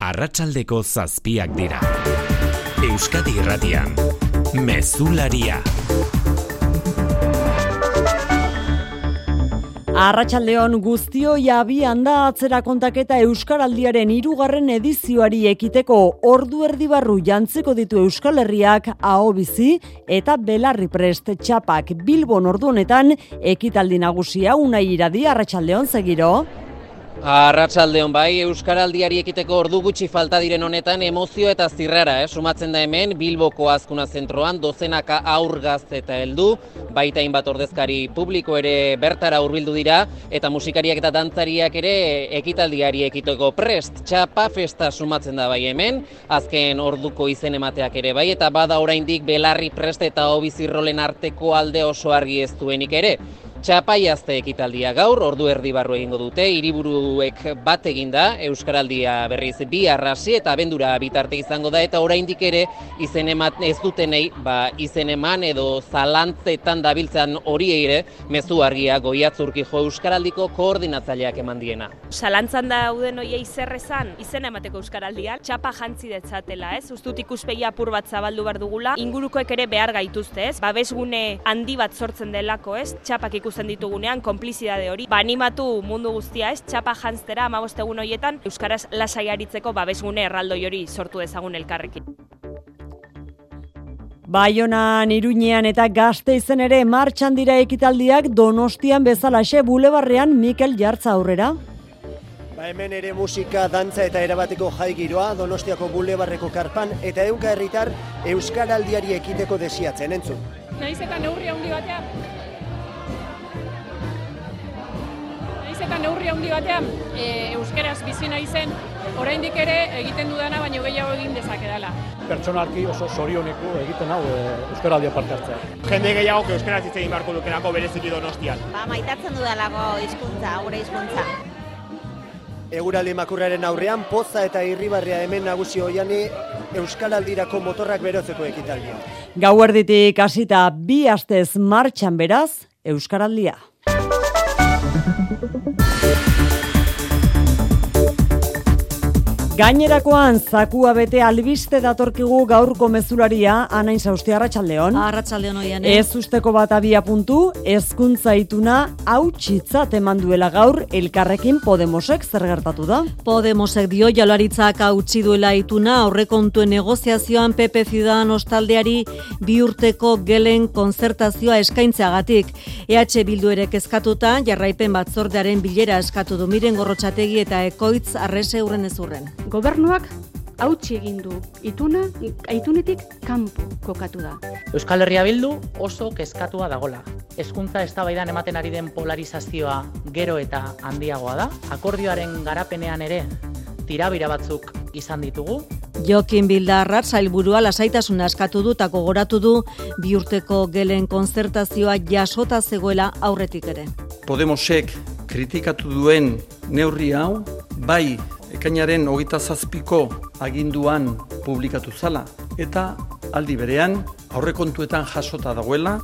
Arratsaldeko zazpiak dira. Euskadi Irratian. Mezularia. Arratxaldeon guztio jabian da atzera kontaketa Euskaraldiaren hirugarren edizioari ekiteko ordu erdi barru jantzeko ditu Euskal Herriak aho bizi eta belarri prest txapak Bilbon ordu honetan ekitaldi nagusia unai iradi Arratxaldeon zegiro. Arratsaldeon bai, Euskaraldiari ekiteko ordu gutxi falta diren honetan emozio eta zirrara, eh? sumatzen da hemen Bilboko azkuna zentroan dozenaka aur gazte eta heldu, baita hainbat ordezkari publiko ere bertara hurbildu dira eta musikariak eta dantzariak ere ekitaldiari ekiteko prest. Txapa festa sumatzen da bai hemen, azken orduko izen emateak ere bai eta bada oraindik belarri prest eta hobizirrolen arteko alde oso argi ez duenik ere. Txapaiazte ekitaldia gaur, ordu erdi barru egingo dute, hiriburuek bat eginda, Euskaraldia berriz bi arrasi eta abendura bitarte izango da, eta oraindik ere izen emat, ez dutenei, ba, izen eman edo zalantzetan dabiltzan hori ere, mezu argia goiatzurki jo Euskaraldiko koordinatzaileak eman diena. Zalantzan da uden oiei zer esan, izen emateko Euskaraldia, txapa jantzi detzatela, ez? Ustut ikuspegi apur bat zabaldu behar dugula, ingurukoek ere behar gaituzte, ez? Babesgune handi bat sortzen delako, ez? Txapak ikusten ditugunean, konplizidade hori. Ba, animatu mundu guztia ez, txapa jantztera amabostegun horietan, Euskaraz lasai aritzeko babesgune erraldoi hori sortu dezagun elkarrekin. Baionan, Iruñean eta Gazte izen ere martxan dira ekitaldiak Donostian bezalaxe bulebarrean Mikel Jartza aurrera. Ba hemen ere musika, dantza eta erabateko jai giroa Donostiako bulebarreko karpan eta eunka herritar Euskaraldiari ekiteko desiatzen entzun. Naiz eta neurri handi batean. Eta neurri handi batean e, euskeraz bizi naizen, oraindik ere egiten dudana baino gehiago egin dezakedala. pertsonalki oso sorioneko egiten hau e, Euskaraldia parte hartzea. Jende gehiago euskaraz hitz egin beharko lukenako bereziki donostian. Ba, maitatzen dudalako hizkuntza, gure hizkuntza. Eguraldi makurraren aurrean, poza eta irribarria hemen nagusi oiani Euskaraldirako motorrak berotzeko ekitaldia. Gauerditik hasita bi astez martxan beraz Euskaraldia. Gainerakoan zakua bete albiste datorkigu gaurko mezularia anain zaustia arratsaldeon. Arratsaldeon oian. Ez usteko bat abia puntu, ezkuntza ituna hautsitzat eman duela gaur elkarrekin Podemosek zer gertatu da. Podemosek dio jaularitzak hautsi duela ituna aurrekontuen negoziazioan PP Ciudadanos taldeari bi urteko gelen konzertazioa eskaintzeagatik. EH Bildu ere kezkatuta jarraipen batzordearen bilera eskatu du miren gorrotxategi eta ekoitz arrese urren ezurren. Gobernuak hautsi egin du ituna, aitunetik kanpo kokatu da. Euskal Herria Bildu oso kezkatua dagola. Hezkuntza eztabaidan ematen ari den polarizazioa gero eta handiagoa da. Akordioaren garapenean ere tirabira batzuk izan ditugu. Jokin Bildarrat sailburua lasaitasuna eskatu du eta gogoratu du bi urteko gelen konzertazioa jasota zegoela aurretik ere. Podemosek kritikatu duen neurri hau bai ekainaren hogeita zazpiko aginduan publikatu zala. Eta aldi berean aurrekontuetan jasota dagoela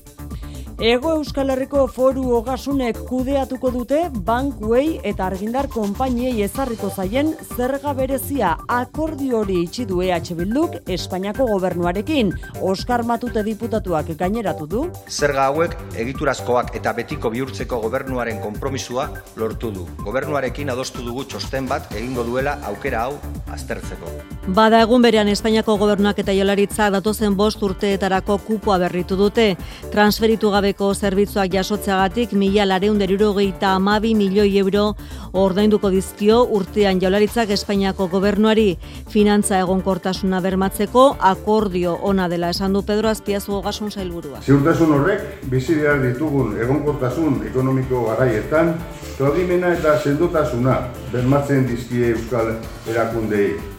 Ego Euskal Herriko foru ogasunek kudeatuko dute bankuei eta argindar konpainiei ezarriko zaien zerga berezia akordio hori itxi du EH Bilduk Espainiako gobernuarekin. Oskar Matute diputatuak gaineratu du. Zerga hauek egiturazkoak eta betiko bihurtzeko gobernuaren konpromisua lortu du. Gobernuarekin adostu dugu txosten bat egingo duela aukera hau aztertzeko. Bada egun berean Espainiako gobernuak eta jolaritza datozen bost urteetarako kupoa berritu dute. Transferitu gabeko zerbitzuak jasotzeagatik mila lareun derirogeita amabi milioi euro ordainduko dizkio urtean jaularitzak Espainiako gobernuari finantza egonkortasuna bermatzeko akordio ona dela esan du Pedro Azpiazu ogasun sailburua. Ziurtasun horrek bizi behar ditugun egonkortasun ekonomiko garaietan Klaudimena eta sendotasuna bermatzen dizkie Euskal erakundei.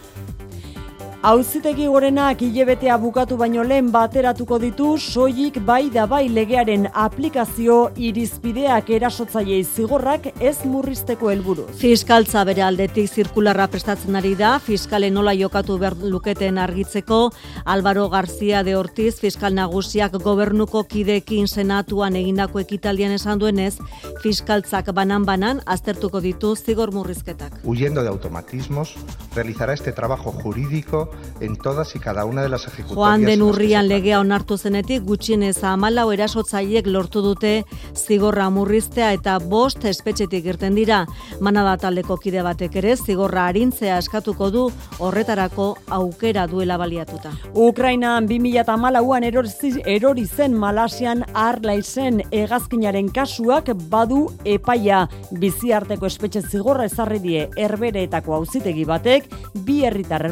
Auzitegi gorenak hilebetea bukatu baino lehen bateratuko ditu soilik bai da bai legearen aplikazio irizpideak erasotzaileei zigorrak ez murrizteko helburu. Fiskaltza bere aldetik zirkularra prestatzen ari da, fiskalen nola jokatu behar luketen argitzeko, Álvaro García de Ortiz, fiskal nagusiak gobernuko kidekin senatuan egindako ekitaldian esan duenez, fiskaltzak banan-banan aztertuko ditu zigor murrizketak. Huyendo de automatismos, realizará este trabajo jurídico en todas y cada una de las ejecutorias. Joan den urrian legea onartu zenetik gutxienez amalau erasotzaileek lortu dute zigorra murriztea eta bost espetxetik irten dira. Manada taldeko kide batek ere zigorra arintzea eskatuko du horretarako aukera duela baliatuta. Ukrainan 2008an erori, erori zen Malasian Arlaizen hegazkinaren kasuak badu epaia biziarteko espetxe zigorra ezarri die herbereetako auzitegi batek bi herritar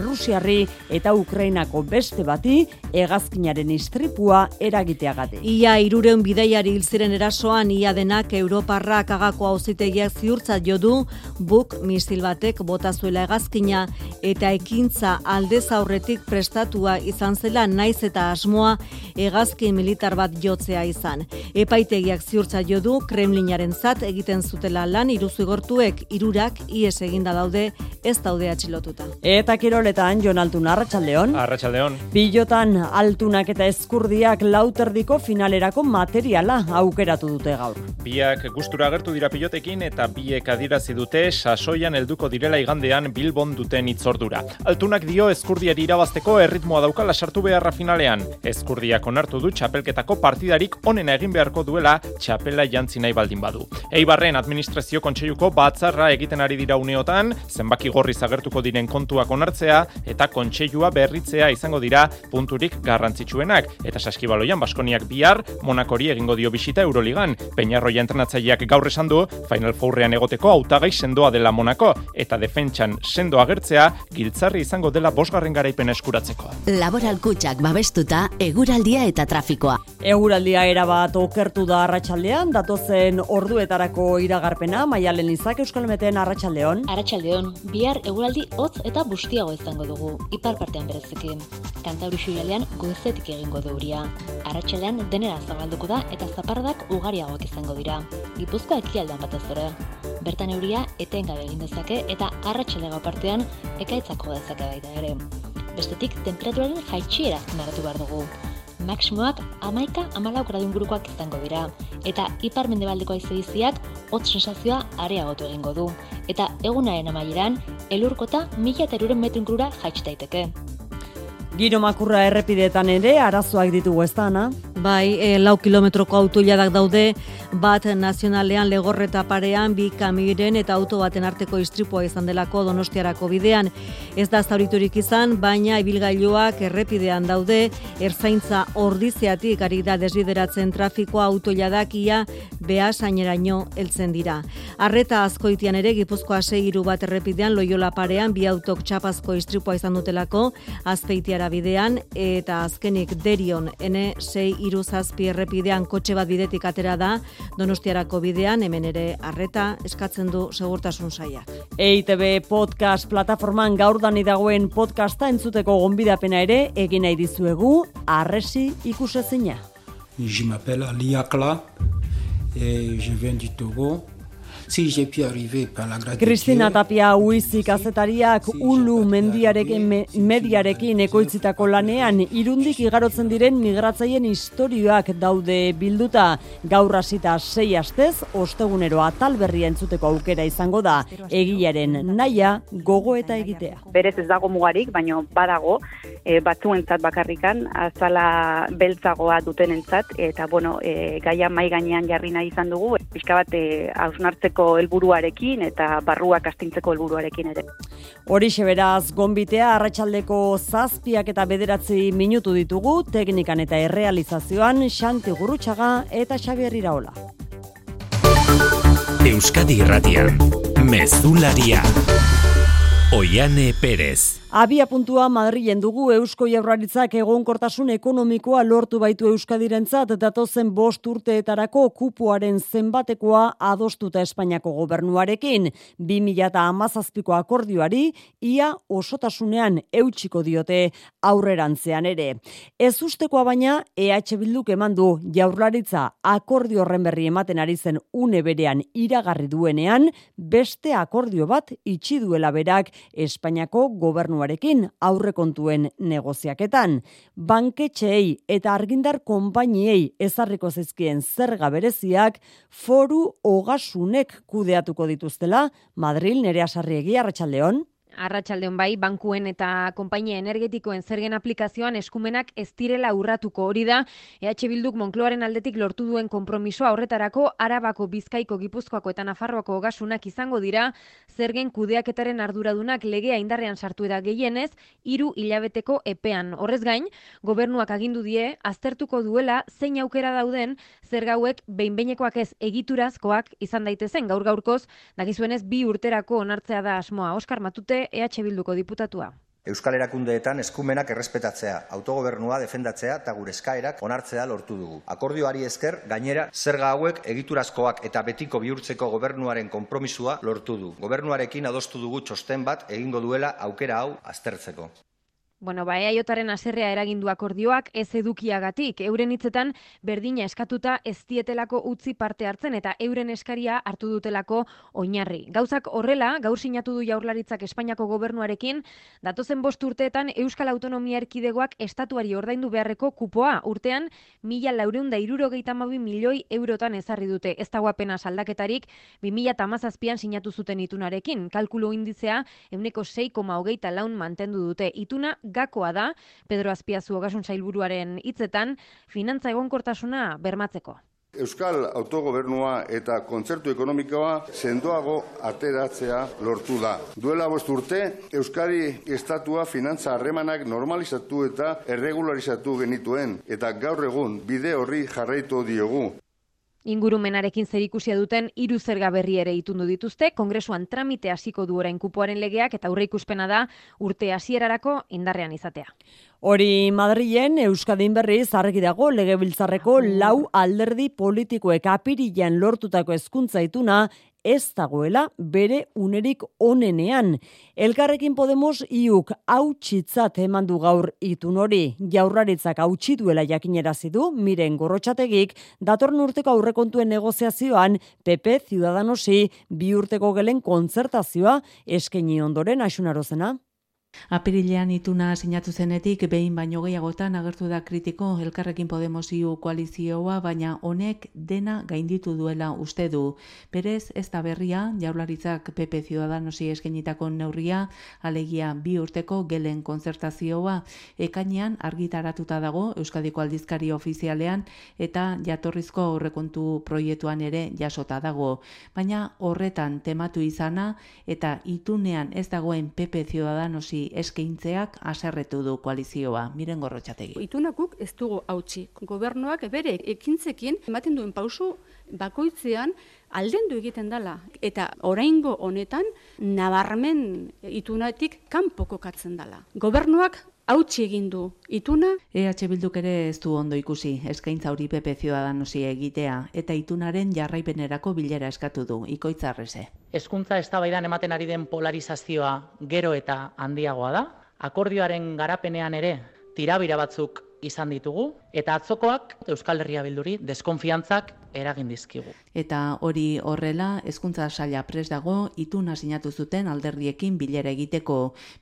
Eta Ukrainako beste bati hegazkinaren istripua eragiteagatik. Ia irureun bidaiari hil ziren erasoan ia denak Europarrak agako auzitegiak ziurtzat jo du buk misil batek bota zuela hegazkina eta ekintza aldez aurretik prestatua izan zela naiz eta asmoa hegazkin militar bat jotzea izan. Epaitegiak ziurtzat jo du Kremlinaren zat egiten zutela lan iruzigortuek irurak ies eginda daude ez daude atxilotuta. Eta kiroletan Jon Altun Arratsaldeon. Arratsaldeon. Pilotan altunak eta eskurdiak lauterdiko finalerako materiala aukeratu dute gaur. Biak gustura agertu dira pilotekin eta biek adirazi dute sasoian helduko direla igandean Bilbon duten itzordura. Altunak dio eskurdiari irabazteko erritmoa daukala sartu beharra finalean. Eskurdiak onartu du txapelketako partidarik onena egin beharko duela txapela jantzi nahi baldin badu. Eibarren administrazio kontseiluko batzarra egiten ari dira uneotan, zenbaki gorriz agertuko diren kontuak onartzea eta kontseilua berritzea izango dira punturik garrantzitsuenak. Eta saskibaloian Baskoniak bihar Monakori egingo dio bisita Euroligan. Peñarroia entrenatzaileak gaur esan du Final Fourrean egoteko hautagai sendoa dela Monako eta defentsan sendo agertzea giltzarri izango dela bosgarren garaipen eskuratzeko. Laboral kutsak babestuta eguraldia eta trafikoa. Eguraldia erabat okertu da arratsaldean datozen orduetarako iragarpena Maialen Izak Euskalmeten arratsaldeon. Arratsaldeon, bihar eguraldi hotz eta bustiago izango dugu ipar partean bereziki. Kantauri xuialean goizetik egingo du euria. Arratsaldean denera zabalduko da eta zapardak ugariagoak izango dira. Gipuzkoa ekialdean batez ere. Bertan euria etengabe egin dezake eta arratsalde partean ekaitzako dezake baita ere. Bestetik temperaturaren jaitsiera azpimarratu behar dugu. Maximoak amaika amalau gradun gurukoak izango dira, eta ipar mendebaldeko aizebiziak hotz sensazioa areagotu egingo du, eta egunaren amaieran, elurkota mila eta eruren metro ingurura jaitsi daiteke. Giro makurra errepideetan ere arazoak ditugu ez da, Ana? Bai, e, lau kilometroko autoiladak daude, bat nazionalean legorreta parean, bi kamiren eta auto baten arteko istripua izan delako donostiarako bidean. Ez da zauriturik izan, baina ibilgailuak errepidean daude, erzaintza ordiziatik ari da desbideratzen trafikoa autoiladak ia behasaineraino heltzen dira. Arreta azkoitian ere, gipuzkoa segiru bat errepidean, loiola parean, bi autok txapazko istripua izan dutelako, azpeitiara bidean, eta azkenik derion, ene sei iru zazpi errepidean kotxe bat bidetik atera da, donostiarako bidean, hemen ere arreta eskatzen du segurtasun saia. EITB podcast plataforman gaur dani dagoen podcasta entzuteko gonbidapena ere, egin nahi dizuegu, arresi ikusezina. Je m'appelle Ali Akla, et je viens du Togo. Si j'ai pu arriver par la grâce Cristina Tapia Uizi kazetariak ulu mendiarekin me, mediarekin ekoitzitako lanean irundik igarotzen diren migratzaien istorioak daude bilduta. Gaur hasita sei astez ostegunero atal berria entzuteko aukera izango da. Egiaren naia gogo eta egitea. Berez ez dago mugarik, baino badago e, batzuentzat bakarrikan azala beltzagoa dutenentzat eta bueno, e, gaia mai gainean jarri nahi izan dugu, pixka bat e, hausnartzeko helburuarekin eta barruak astintzeko helburuarekin ere. Horixe beraz, gonbitea arratsaldeko zazpiak eta bederatzi minutu ditugu, teknikan eta errealizazioan Xanti Gurrutxaga eta Xabier Iraola. Euskadi Irratian, Mezularia. Oiane Perez. Abia puntua Madrilen dugu Eusko Jaurlaritzak egonkortasun ekonomikoa lortu baitu Euskadirentzat datozen bost urteetarako kupuaren zenbatekoa adostuta Espainiako gobernuarekin. 2017ko akordioari ia osotasunean eutxiko diote aurrerantzean ere. Ez ustekoa baina EH Bilduk eman du Jaurlaritza akordio horren berri ematen ari zen une berean iragarri duenean beste akordio bat itxi duela berak Espainiako gobernuarekin aurrekontuen negoziaketan. Banketxeei eta argindar konpainiei ezarriko zizkien zerga bereziak foru ogasunek kudeatuko dituztela Madril nerea sarriegi arratsaldeon. Arratxaldeon bai, bankuen eta konpainia energetikoen zergen aplikazioan eskumenak ez direla urratuko hori da, EH Bilduk Monkloaren aldetik lortu duen konpromisoa horretarako Arabako, Bizkaiko, Gipuzkoako eta Nafarroako ogasunak izango dira, zergen kudeaketaren arduradunak legea indarrean sartu eda gehienez, hiru hilabeteko epean. Horrez gain, gobernuak agindu die, aztertuko duela zein aukera dauden zergauek behinbeinekoak ez egiturazkoak izan daitezen gaur gaurkoz, dakizuenez bi urterako onartzea da asmoa. Oskar Matute, EH Bilduko diputatua. Euskal Erakundeetan eskumenak errespetatzea, autogobernua defendatzea eta gure eskaerak onartzea lortu dugu. Akordioari esker, gainera, zerga hauek egiturazkoak eta betiko bihurtzeko gobernuaren konpromisua lortu du. Gobernuarekin adostu dugu txosten bat egingo duela aukera hau aztertzeko. Bueno, ba, eaiotaren aserrea eragindu akordioak ez edukiagatik. Euren hitzetan berdina eskatuta ez dietelako utzi parte hartzen eta euren eskaria hartu dutelako oinarri. Gauzak horrela, gaur sinatu du jaurlaritzak Espainiako gobernuarekin, datozen bost urteetan Euskal Autonomia Erkidegoak estatuari ordaindu beharreko kupoa. Urtean, mila laureun da irurogeita milioi eurotan ezarri dute. Ez dago apena saldaketarik, 2000 tamazazpian sinatu zuten itunarekin. Kalkulo indizea, euneko 6,hogeita laun mantendu dute. Ituna gakoa da Pedro Azpiazu ogasun sailburuaren hitzetan finantza egonkortasuna bermatzeko. Euskal autogobernua eta kontzertu ekonomikoa sendoago ateratzea lortu da. Duela bost urte, Euskari estatua finantza harremanak normalizatu eta erregularizatu genituen, eta gaur egun bide horri jarraitu diogu. Ingurumenarekin zerikusia duten hiru zerga berri ere itundu dituzte, kongresuan tramite hasiko du orain kupoaren legeak eta aurreikuspena da urte hasierarako indarrean izatea. Hori Madrilen Euskadin berriz argi dago legebiltzarreko lau alderdi politikoek apirilean lortutako hezkuntza ituna ez dagoela bere unerik onenean. Elkarrekin Podemos iuk hautsitzat eman du gaur itun hori. Jaurlaritzak hautsi duela jakinerazi du miren gorrotxategik datorn urteko aurrekontuen negoziazioan PP Ciudadanosi bi urteko gelen kontzertazioa eskaini ondoren asunarozena. Apirilean ituna sinatu zenetik behin baino gehiagotan agertu da kritiko elkarrekin Podemos iu koalizioa, baina honek dena gainditu duela uste du. Berez, ez da berria, jaularitzak PP Ciudadanosi eskenitako neurria, alegia bi urteko gelen konzertazioa, ekainean argitaratuta dago Euskadiko aldizkari ofizialean eta jatorrizko aurrekontu proiektuan ere jasota dago. Baina horretan tematu izana eta itunean ez dagoen PP Ciudadanosi eskaintzeak aserretu du koalizioa. Miren gorrotxategi. Itunakuk ez dugu hautsi. Gobernuak bere ekintzekin ematen duen pausu bakoitzean aldendu egiten dela. Eta oraingo honetan nabarmen itunatik kanpoko katzen dela. Gobernuak hautsi egin du ituna. EH Bilduk ere ez du ondo ikusi, eskaintza hori PP Ciudadanosi egitea, eta itunaren jarraipenerako bilera eskatu du, ikoitzarreze. Hezkuntza eztabaidan ematen ari den polarizazioa gero eta handiagoa da, akordioaren garapenean ere tirabira batzuk izan ditugu, eta atzokoak Euskal Herria Bilduri deskonfiantzak eragin dizkigu. Eta hori horrela, hezkuntza saila pres dago, ituna sinatu zuten alderriekin bilera egiteko.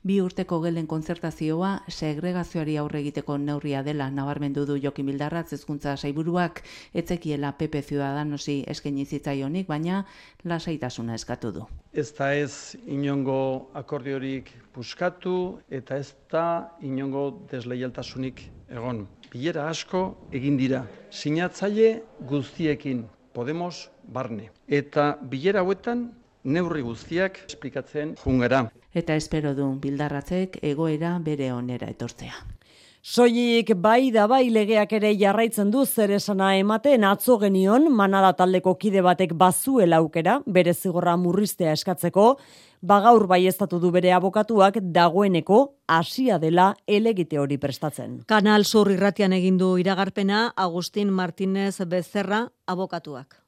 Bi urteko gelen konzertazioa, segregazioari aurre egiteko neurria dela nabarmendu du Joki Mildarratz hezkuntza saiburuak etzekiela PP Ciudadanosi eskaini zitzaionik, baina lasaitasuna eskatu du. Ez da ez inongo akordiorik puskatu eta ez da inongo desleialtasunik egon bilera asko egin dira. Sinatzaile guztiekin Podemos barne. Eta bilera hauetan neurri guztiak esplikatzen jungera. Eta espero du bildarratzek egoera bere onera etortzea. Soilik bai da bai legeak ere jarraitzen du zer esana ematen atzo genion manada taldeko kide batek bazuela aukera bere zigorra murriztea eskatzeko, bagaur bai estatu du bere abokatuak dagoeneko hasia dela elegite hori prestatzen. Kanal Sur irratian egin du iragarpena Agustin Martínez Becerra abokatuak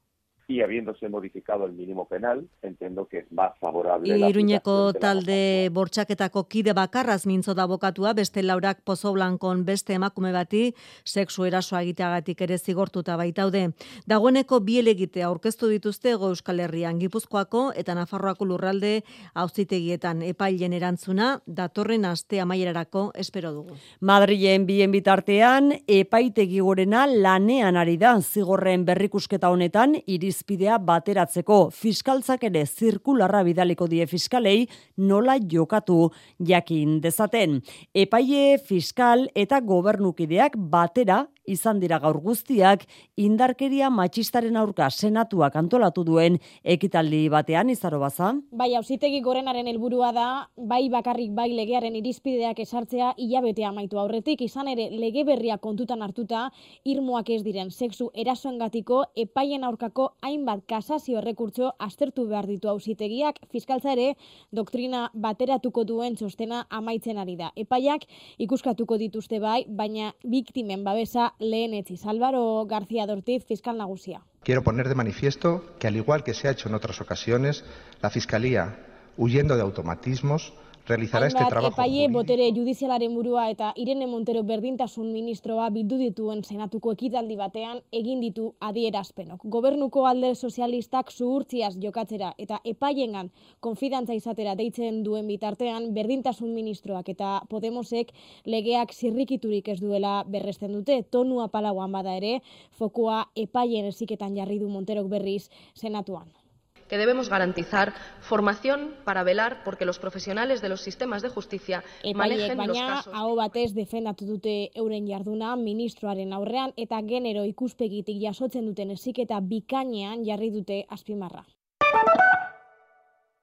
y habiéndose modificado el mínimo penal, entiendo que es más favorable. Iruñeko talde bortxaketako kide bakarraz mintzo da bokatua, beste laurak pozo blankon beste emakume bati, sexu erasoa egiteagatik ere zigortuta baitaude. Dagoeneko bielegite aurkeztu dituzte ego euskal herrian gipuzkoako eta nafarroako lurralde auzitegietan epailen erantzuna, datorren aste amaierarako espero dugu. Madrilen bien bitartean, epaitegi gorena lanean ari da zigorren berrikusketa honetan, iriz irizpidea bateratzeko fiskaltzak ere zirkularra bidaliko die fiskalei nola jokatu jakin dezaten. Epaie fiskal eta gobernukideak batera izan dira gaur guztiak indarkeria matxistaren aurka senatuak antolatu duen ekitaldi batean izaro baza. Bai, hausitegi gorenaren helburua da, bai bakarrik bai legearen irizpideak esartzea hilabetea amaitu aurretik, izan ere lege berria kontutan hartuta, irmoak ez diren sexu erasoengatiko epaien aurkako hainbat kasazio errekurtso astertu behar ditu hausitegiak, fiskaltza ere doktrina bateratuko duen txostena amaitzen ari da. Epaiak ikuskatuko dituzte bai, baina biktimen babesa lehenetziz. Álvaro García Dortiz, fiscal nagusia. Quiero poner de manifiesto que, al igual que se ha hecho en otras ocasiones, la Fiscalía, huyendo de automatismos, realizará este trabajo. Epaie botere judizialaren burua eta Irene Montero berdintasun ministroa bildu dituen senatuko ekitaldi batean egin ditu adierazpenok. Gobernuko alde sozialistak zuhurtziaz jokatzera eta epaiengan konfidantza izatera deitzen duen bitartean berdintasun ministroak eta Podemosek legeak zirrikiturik ez duela berresten dute. Tonua palauan bada ere, fokua epaien eziketan jarri du Monterok berriz senatuan que debemos garantizar formación para velar porque los profesionales de los sistemas de justicia manejen baina, los casos. Hau batez defendatu dute euren jarduna ministroaren aurrean eta genero ikuspegitik jasotzen duten eziketa bikainean jarri dute azpimarra.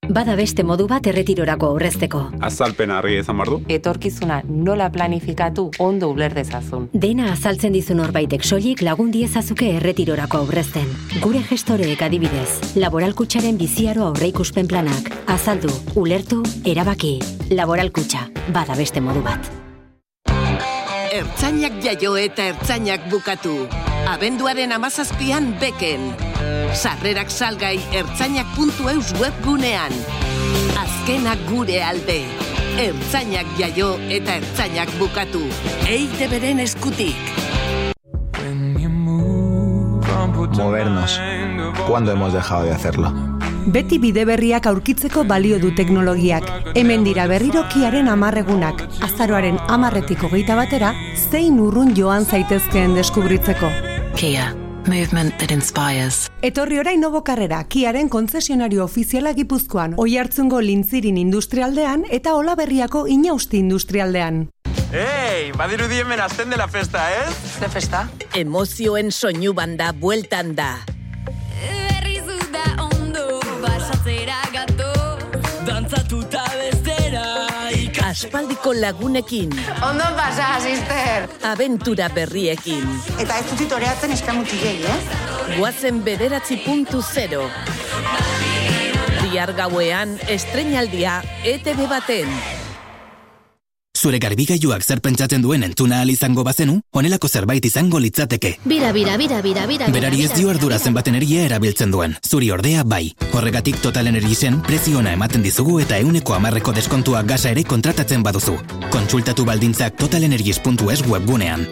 Bada beste modu bat erretirorako aurrezteko. Azalpen argi izan bardu. Etorkizuna nola planifikatu ondo uler dezazun. Dena azaltzen dizu norbaitek soilik lagun diezazuke erretirorako aurrezten. Gure gestoreek adibidez, laboralkutsaren biziaro aurreikuspen planak. Azaldu, ulertu, erabaki. Laboralkutxa, bada beste modu bat. Ertzainak jaio eta ertzainak bukatu. Abenduaren amazazpian beken. Sarrerak salgai ertzainak.eus webgunean. Azkenak gure alde. Ertzainak jaio eta ertzainak bukatu. Eite beren eskutik. Movernos. ¿Cuándo hemos dejado de hacerlo? Beti bide berriak aurkitzeko balio du teknologiak. Hemen dira berrirokiaren amarregunak. Azaroaren amarretiko geita batera, zein urrun joan zaitezkeen deskubritzeko. Kia. Movement that inspires. Etorri orain nobo karrera, kiaren konzesionario ofiziala gipuzkoan, oi hartzungo lintzirin industrialdean eta olaberriako inausti industrialdean. Ei, badiru diemen azten dela festa, ez? Eh? Ze festa? Emozioen soinu banda bueltan da. Aspaldiko lagunekin. Ondo pasa, sister. Aventura berriekin. Eta ez dut oreatzen eskamutillei, eh? Guazen bederatzi puntu zero. Diar gauean, estrenaldia, ETV baten. Zure garbigailuak zer pentsatzen duen entzuna al izango bazenu, honelako zerbait izango litzateke. Bira, bira, bira, bira, bira. Berari ez dio ardura zenbat energia erabiltzen duen. Zuri ordea bai. Horregatik Total Energiesen preziona ematen dizugu eta euneko amarreko deskontua gasa ere kontratatzen baduzu. Kontsultatu baldintzak totalenergies.es webgunean.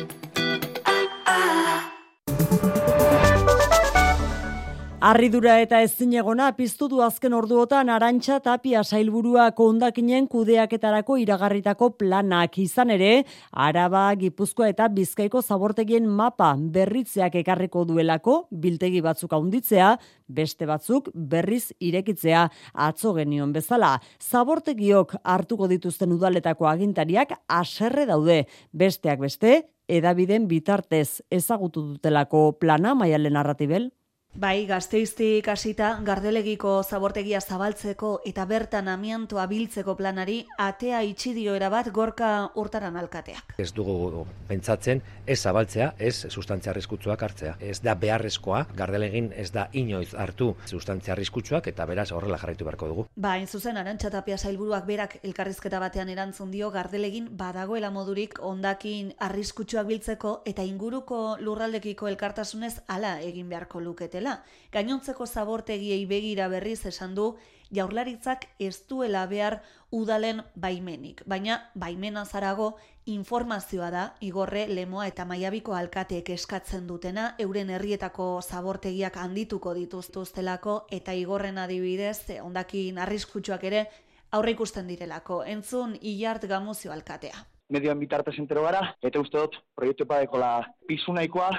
Arridura eta ezinegona piztu du azken orduotan Arantxa Tapia sailburua kondakinen kudeaketarako iragarritako planak izan ere, Araba, Gipuzkoa eta Bizkaiko zabortegien mapa berritzeak ekarriko duelako, biltegi batzuk handitzea, beste batzuk berriz irekitzea atzo genion bezala. Zabortegiok hartuko dituzten udaletako agintariak aserre daude, besteak beste, edabiden bitartez ezagutu dutelako plana maialen narratibel. Bai, gazteiztik hasita gardelegiko zabortegia zabaltzeko eta bertan amiantoa biltzeko planari atea itxi dio erabat gorka urtaran alkateak. Ez dugu pentsatzen ez zabaltzea, ez sustantzia arriskutsuak hartzea. Ez da beharrezkoa, gardelegin ez da inoiz hartu sustantzia arriskutsuak eta beraz horrela jarraitu beharko dugu. Ba, in zuzen arantxatapia sailburuak berak elkarrizketa batean erantzun dio gardelegin badagoela modurik ondakin arriskutsuak biltzeko eta inguruko lurraldekiko elkartasunez hala egin beharko luketela. Gainontzeko zabortegiei begira berriz esan du jaurlaritzak ez duela behar udalen baimenik, baina baimena zarago informazioa da igorre lemoa eta maiabiko alkateek eskatzen dutena euren herrietako zabortegiak handituko dituztuztelako eta igorren adibidez ondakin arriskutsuak ere aurre ikusten direlako. Entzun Ilart Gamuzio alkatea. Medioan bitartez entero gara, eta uste dut proiektu epadekola pisu nahikoa,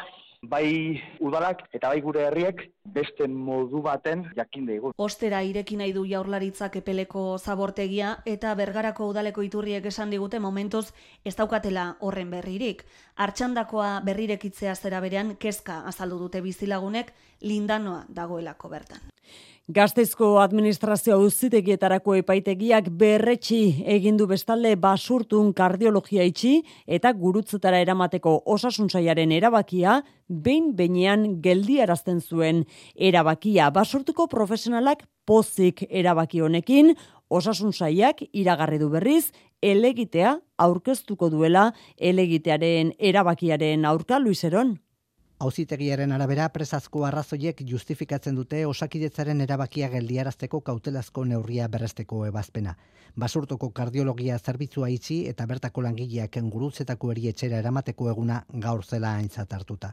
bai udalak eta bai gure herriek beste modu baten jakin daigu. Ostera ireki nahi du jaurlaritzak epeleko zabortegia eta bergarako udaleko iturriek esan digute momentuz ez daukatela horren berririk. Artxandakoa berrirekitzea zera berean kezka azaldu dute bizilagunek lindanoa dagoelako bertan. Gazteizko administrazio auzitegietarako epaitegiak berretxi egindu bestalde basurtun kardiologia itxi eta gurutzetara eramateko osasunsaiaren erabakia behin beinean geldiarazten zuen erabakia basurtuko profesionalak pozik erabaki honekin osasunsaiak iragarri du berriz elegitea aurkeztuko duela elegitearen erabakiaren aurka Luiseron. Auzitegiaren arabera presazko arrazoiek justifikatzen dute osakidetzaren erabakia geldiarazteko kautelazko neurria berresteko ebazpena. Basurtoko kardiologia zerbitzua itxi eta bertako langileak gurutzetako erietxera eramateko eguna gaur zela aintzat hartuta.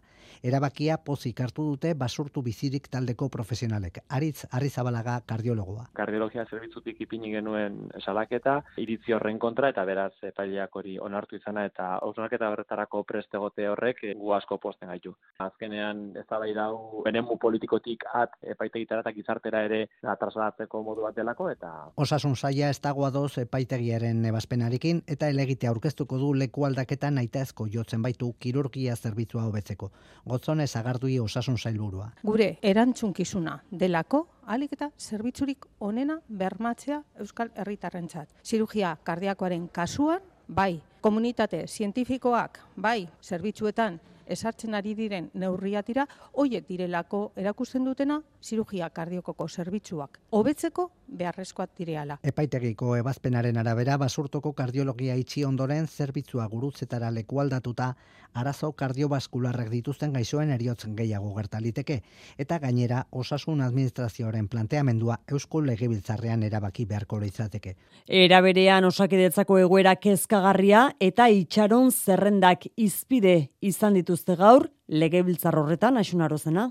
Erabakia pozik hartu dute basurtu bizirik taldeko profesionalek. Aritz Arrizabalaga kardiologoa. Kardiologia zerbitzutik ipini genuen salaketa, iritzi horren kontra eta beraz epaileak hori onartu izana eta hausnarketa berretarako prestegote horrek gu asko posten gaitu azkenean ez da bai dau benemu politikotik at epaitegitara eta gizartera ere atrasatzeko modu bat delako eta Osasun saia ez dago adoz epaitegiaren ebazpenarekin eta elegite aurkeztuko du leku aldaketa naitaezko jotzen baitu kirurgia zerbitzua hobetzeko. Gotzone zagardui osasun sailburua. Gure erantzunkizuna delako alik eta zerbitzurik onena bermatzea Euskal Herritarrentzat. Zirugia kardiakoaren kasuan, bai, komunitate zientifikoak, bai, zerbitzuetan esartzen ari diren neurriatira, hoiek direlako erakusten dutena zirugia kardiokoko zerbitzuak. Hobetzeko beharrezkoak direala. Epaitegiko ebazpenaren arabera basurtoko kardiologia itxi ondoren zerbitzua gurutzetara lekualdatuta arazo kardiobaskularrek dituzten gaixoen eriotzen gehiago gertaliteke eta gainera osasun administrazioaren planteamendua Eusko Legebiltzarrean erabaki beharko litzateke. Era berean osakidetzako egoera kezkagarria eta itxaron zerrendak izpide izan dituzte gaur Legebiltzar horretan asunarozena.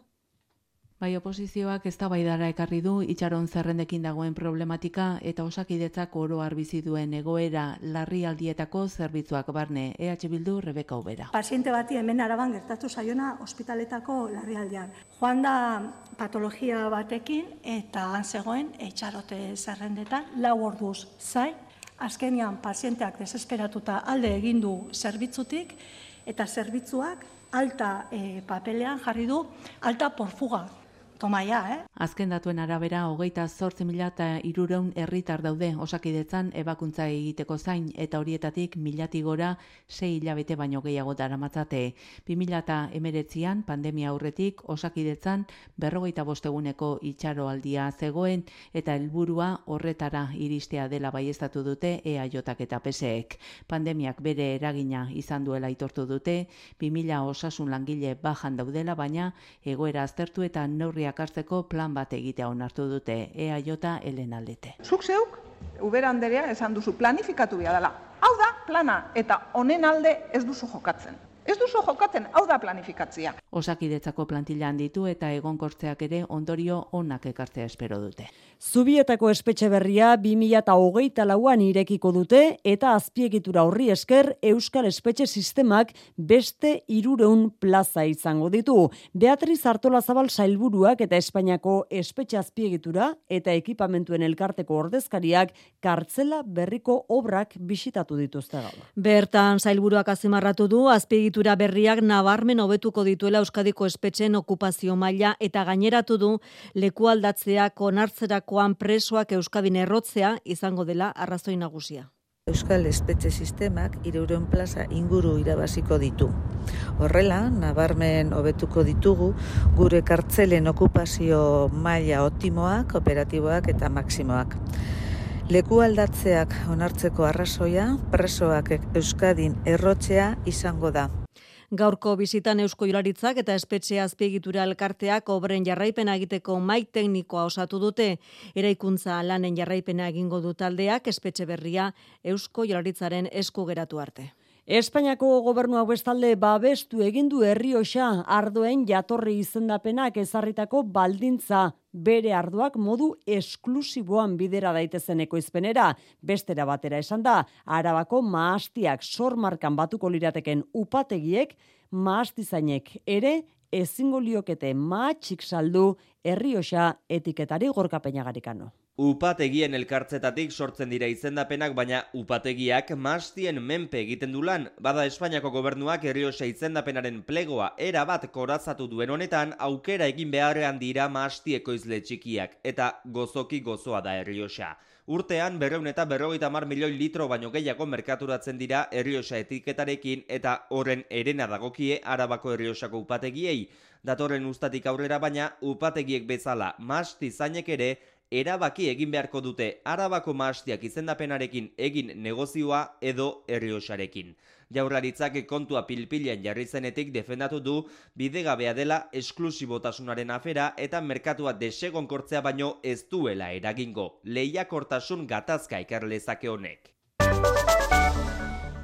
Bai oposizioak ez ekarri du itxaron zerrendekin dagoen problematika eta osakidetzak oro bizi duen egoera larrialdietako zerbitzuak barne EH Bildu Rebeka Ubera. Paziente bati hemen araban gertatu zaiona ospitaletako larrialdian. Joan da patologia batekin eta han zegoen itxarote zerrendetan lau orduz zain. Azkenian pazienteak desesperatuta alde egin du zerbitzutik eta zerbitzuak alta e, papelean jarri du alta porfuga Toma ya, eh? Azken datuen arabera, hogeita zortzi mila eta irureun herritar daude osakidetzan ebakuntza egiteko zain eta horietatik milati gora sei hilabete baino gehiago dara matzate. Bi mila eta emeretzian, pandemia aurretik, osakidetzan berrogeita bosteguneko itxaroaldia zegoen eta helburua horretara iristea dela baiestatu dute EAJak eta PSEek. Pandemiak bere eragina izan duela itortu dute, bi mila osasun langile bajan daudela, baina egoera aztertu eta neurria neurriak hartzeko plan bat egitea onartu dute EAJ Elena Aldete. Zuk zeuk, Ubera Anderea esan duzu planifikatu bia dela. Hau da plana eta honen alde ez duzu jokatzen. Ez duzu jokatzen, hau da planifikatzia. Osakidetzako plantilan ditu eta egonkortzeak ere ondorio onak ekartzea espero dute. Zubietako espetxe berria 2008 lauan irekiko dute eta azpiegitura horri esker Euskal Espetxe Sistemak beste irureun plaza izango ditu. Beatriz Artola Zabal sailburuak eta Espainiako espetxe azpiegitura eta ekipamentuen elkarteko ordezkariak kartzela berriko obrak bisitatu dituzte gaur. Bertan sailburuak azimarratu du azpiegitura azpiegitura berriak nabarmen hobetuko dituela Euskadiko espetxen okupazio maila eta gaineratu du leku aldatzeak onartzerakoan presoak Euskadin errotzea izango dela arrazoi nagusia. Euskal Espetxe Sistemak ireuren plaza inguru irabaziko ditu. Horrela, nabarmen hobetuko ditugu gure kartzelen okupazio maila optimoak, operatiboak eta maksimoak. Leku aldatzeak onartzeko arrazoia, presoak Euskadin errotzea izango da. Gaurko bizitan Eusko Jolaritzak eta espetxe azpiegitura elkarteak obren jarraipena egiteko mai teknikoa osatu dute. Eraikuntza lanen jarraipena egingo du taldeak espetxe berria Eusko Jolaritzaren esku geratu arte. Espainiako gobernu hau bestalde babestu egin du Herrioxa ardoen jatorri izendapenak ezarritako baldintza. Bere arduak modu esklusiboan bidera daitezen ekoizpenera, bestera batera esan da, arabako maastiak sormarkan batuko lirateken upategiek, maastizainek ere ezingo liokete maatxik saldu. Herrioxa etiketari gorka peinagarikano. Upategien elkartzetatik sortzen dira izendapenak, baina upategiak mastien menpe egiten du lan. Bada Espainiako gobernuak herriosa izendapenaren plegoa era bat korazatu duen honetan, aukera egin beharrean dira mastieko izle txikiak, eta gozoki gozoa da herriosa. Urtean, berreun eta berrogeita mar milioi litro baino gehiago merkaturatzen dira herriosa etiketarekin eta horren erena dagokie arabako herriosako upategiei. Datorren ustatik aurrera baina, upategiek bezala masti zainek ere erabaki egin beharko dute arabako maastiak izendapenarekin egin negozioa edo herriosarekin. Jaurlaritzak kontua pilpilean jarri zenetik defendatu du bidegabea dela esklusibotasunaren afera eta merkatua desegonkortzea baino ez duela eragingo. Lehiakortasun gatazka ikarlezake honek.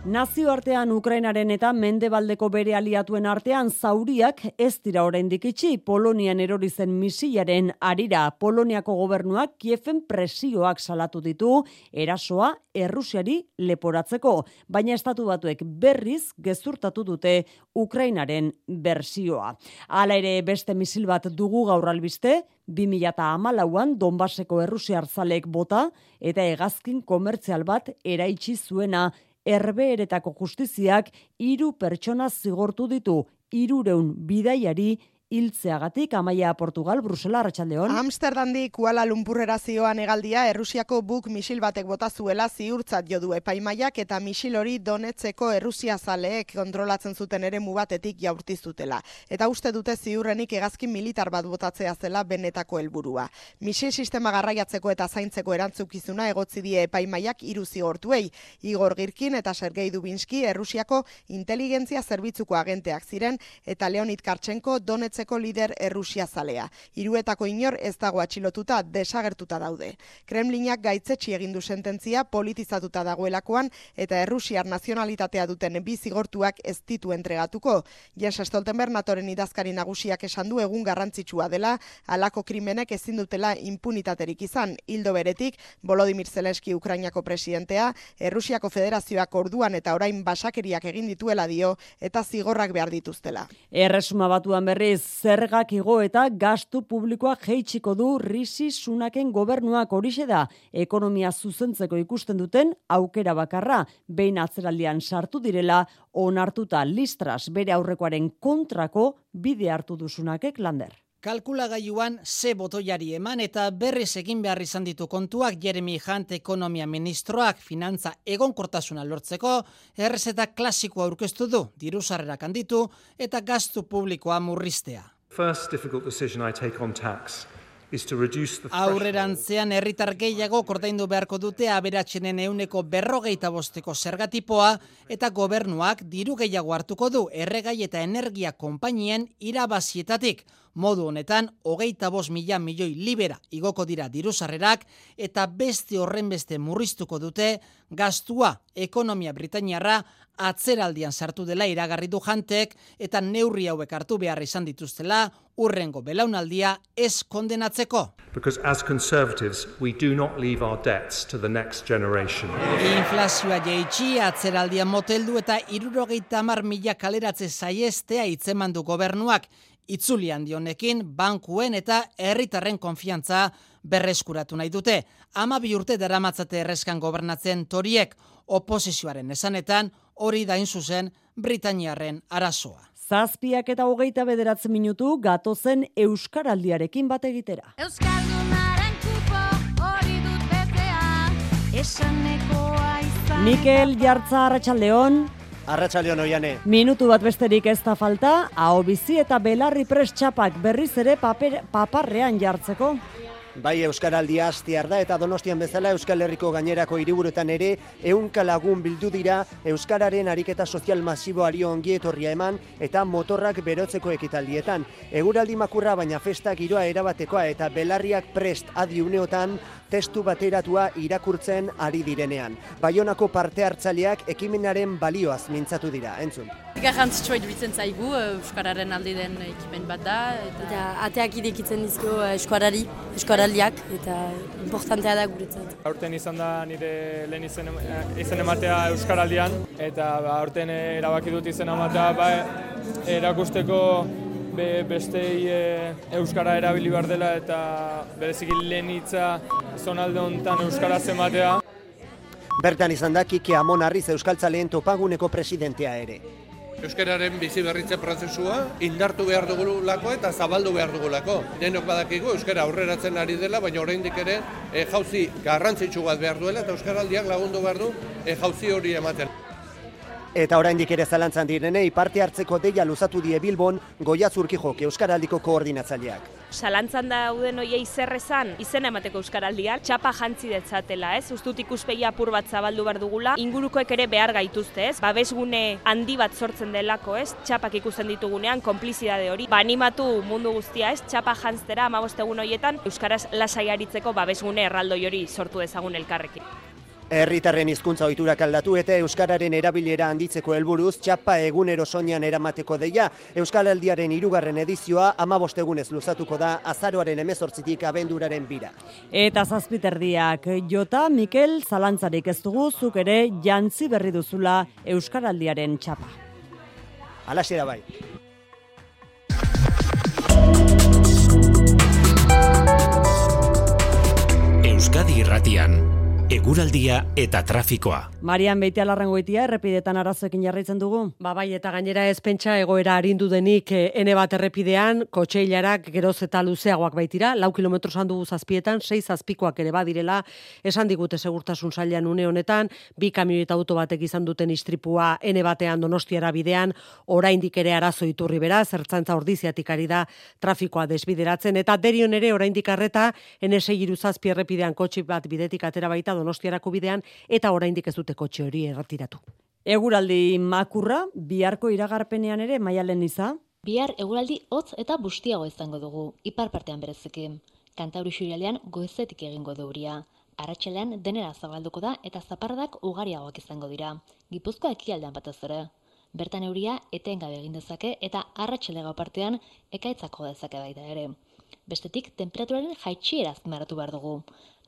Nazioartean Ukrainaren eta Mendebaldeko bere aliatuen artean zauriak ez dira oraindik itxi Polonian erori zen misilaren arira Poloniako gobernuak Kiefen presioak salatu ditu erasoa Errusiari leporatzeko, baina estatu batuek berriz gezurtatu dute Ukrainaren bersioa. Hala ere beste misil bat dugu gaur albiste, 2008an Donbaseko Errusiar zalek bota eta hegazkin komertzial bat eraitsi zuena erbeeretako justiziak hiru pertsona zigortu ditu, irureun bidaiari hiltzeagatik amaia Portugal, Brusela, Arratxaldeon. Amsterdandi Kuala Lumpurrera zioan egaldia Errusiako buk misil batek bota zuela ziurtzat jo du epaimaiak eta misil hori donetzeko Errusia zaleek kontrolatzen zuten ere mubatetik jaurtizutela. Eta uste dute ziurrenik egazkin militar bat botatzea zela benetako helburua. Misil sistema garraiatzeko eta zaintzeko erantzukizuna egotzi die epaimaiak hiru zigortuei. Igor Girkin eta Sergei Dubinski Errusiako inteligentzia zerbitzuko agenteak ziren eta Leonid Kartxenko donetzeko Ko lider Errusia zalea. Hiruetako inor ez dago atxilotuta desagertuta daude. Kremlinak gaitzetsi egin du sententzia politizatuta dagoelakoan eta Errusiar nazionalitatea duten bi zigortuak ez ditu entregatuko. Jens Stoltenberg natoren idazkari nagusiak esan du egun garrantzitsua dela, halako krimenek ezin dutela impunitaterik izan. Hildo beretik, Volodymyr Zelensky Ukrainako presidentea, Errusiako federazioak orduan eta orain basakeriak egin dituela dio eta zigorrak behar dituztela. Erresuma batuan berriz, zergak igo eta gastu publikoa jeitsiko du risi sunaken gobernuak horixe da ekonomia zuzentzeko ikusten duten aukera bakarra behin atzeraldian sartu direla onartuta listras bere aurrekoaren kontrako bide hartu duzunakek lander. Kalkulagailuan ze botoiari eman eta berriz egin behar izan ditu kontuak Jeremy Hunt ekonomia ministroak finantza egonkortasuna lortzeko errezeta klasikoa aurkeztu du, diru sarrerak handitu eta gastu publikoa murriztea. First difficult decision I take on tax Aurrerantzean herritar gehiago kordaindu beharko dute aberatsenen euneko berrogeita bosteko zergatipoa eta gobernuak diru gehiago hartuko du erregai eta energia konpainien irabazietatik. Modu honetan, hogeita bost mila milioi libera igoko dira diruzarrerak eta beste horren beste murriztuko dute gastua ekonomia Britainiarra atzeraldian sartu dela iragarri du jantek eta neurri hauek hartu behar izan dituztela urrengo belaunaldia ez kondenatzeko. Because as conservatives we do not leave our debts to the next generation. Inflazioa jeitsi atzeraldia moteldu eta irurogeita mar mila kaleratze zaiestea itzemandu gobernuak itzuli handionekin bankuen eta herritarren konfiantza berreskuratu nahi dute. Ama bi urte daramatzate erreskan gobernatzen toriek oposizioaren esanetan hori dain zuzen Britaniarren arazoa. Zazpiak eta hogeita bederatzen minutu gatozen Euskaraldiarekin bat egitera. Euskaldunaren kupo hori dut betea Esanekoa izan Mikel Jartza Arratxaldeon, Arratxaldeon oiane. minutu bat besterik ez da falta, hau bizi eta belarri prestxapak berriz ere paper, paparrean jartzeko. Bai Euskaraldia hastiar da eta Donostian bezala Euskal Herriko gainerako hiriburuetan ere ehunka lagun bildu dira Euskararen ariketa sozial masiboari ongi etorria eman eta motorrak berotzeko ekitaldietan. Eguraldi makurra baina festa giroa erabatekoa eta belarriak prest adi uneotan testu bateratua irakurtzen ari direnean. Baionako parte hartzaileak ekimenaren balioaz mintzatu dira, entzun. Garrantzitsua iruditzen zaigu, eh, Euskararen aldi den ekimen bat da. Eta, eta ateak irekitzen dizko eh, Euskarari, Euskaraldiak, eta importantea da guretzat. Aurten izan da nire lehen izen, eh, izen ematea Euskaraldian, eta ba, aurten erabaki dut izen ematea ba, erakusteko be, bestei e, Euskara erabili behar dela eta bereziki lehen hitza zonalde honetan Euskara ematea. Bertan izan da Kike Amonarriz Euskaltzaleen topaguneko presidentea ere. Euskararen bizi berritze prozesua indartu behar dugulako eta zabaldu behar dugulako. Denok badakigu Euskara aurreratzen ari dela, baina oraindik ere e, jauzi garrantzitsu bat behar duela eta Euskaraldiak lagundu behar du e, jauzi hori ematen. Eta oraindik ere zalantzan direnei parte hartzeko deia luzatu die Bilbon Goia Zurkijok Euskaraldiko koordinatzaileak. Salantzan dauden hoiei zer esan izena emateko euskaraldian, txapa jantzi detzatela, ez? Ustut ikuspegi apur bat zabaldu behar dugula, ingurukoek ere behar gaituzte, ez? Babesgune handi bat sortzen delako, ez? Txapak ikusten ditugunean, konplizidade hori. Ba, animatu mundu guztia, ez? Txapa jantztera amabostegun hoietan, euskaraz lasai aritzeko babesgune erraldoi hori sortu dezagun elkarrekin. Herritarren hizkuntza ohiturak aldatu eta euskararen erabilera handitzeko helburuz txapa egunero soinean eramateko deia Euskaraldiaren hirugarren edizioa 15 egunez luzatuko da azaroaren 18tik abenduraren bira. Eta zazpiterdiak jota Mikel zalantzarik ez dugu zuk ere jantzi berri duzula Euskaraldiaren txapa. Alaxe da bai. Euskadi irratian Eguraldia eta trafikoa. Marian Beitea larrangoetia errepidetan arazoekin jarraitzen dugu. Ba bai, eta gainera ez pentsa egoera arindu denik eh, ene bat errepidean, kotxeilarak geroz eta luzeagoak baitira, lau kilometro dugu zazpietan, sei zazpikoak ere badirela, esan digute segurtasun sailean une honetan, bi kamioi eta auto batek izan duten istripua ene batean donostiara bidean, oraindik ere arazo iturri bera, zertzantza ordiziatik ari da trafikoa desbideratzen, eta derion ere oraindik arreta, ene segiru zazpi errepidean kotxi bat bidetik atera baita donostiarako bidean, eta oraindik ez dute kotxe hori erratiratu. Eguraldi makurra, biharko iragarpenean ere maialen iza. Bihar eguraldi hotz eta bustiago izango dugu, ipar partean bereziki. Kantauri xurialean goizetik egingo deuria. Arratxalean denera zabalduko da eta zaparradak ugariagoak izango dira. Gipuzkoa ekialdean batez ere. Bertan euria etengabe egin dezake eta arratsalego partean ekaitzako dezake baita ere. Bestetik, temperaturaren jaitxiera azpimarratu behar dugu.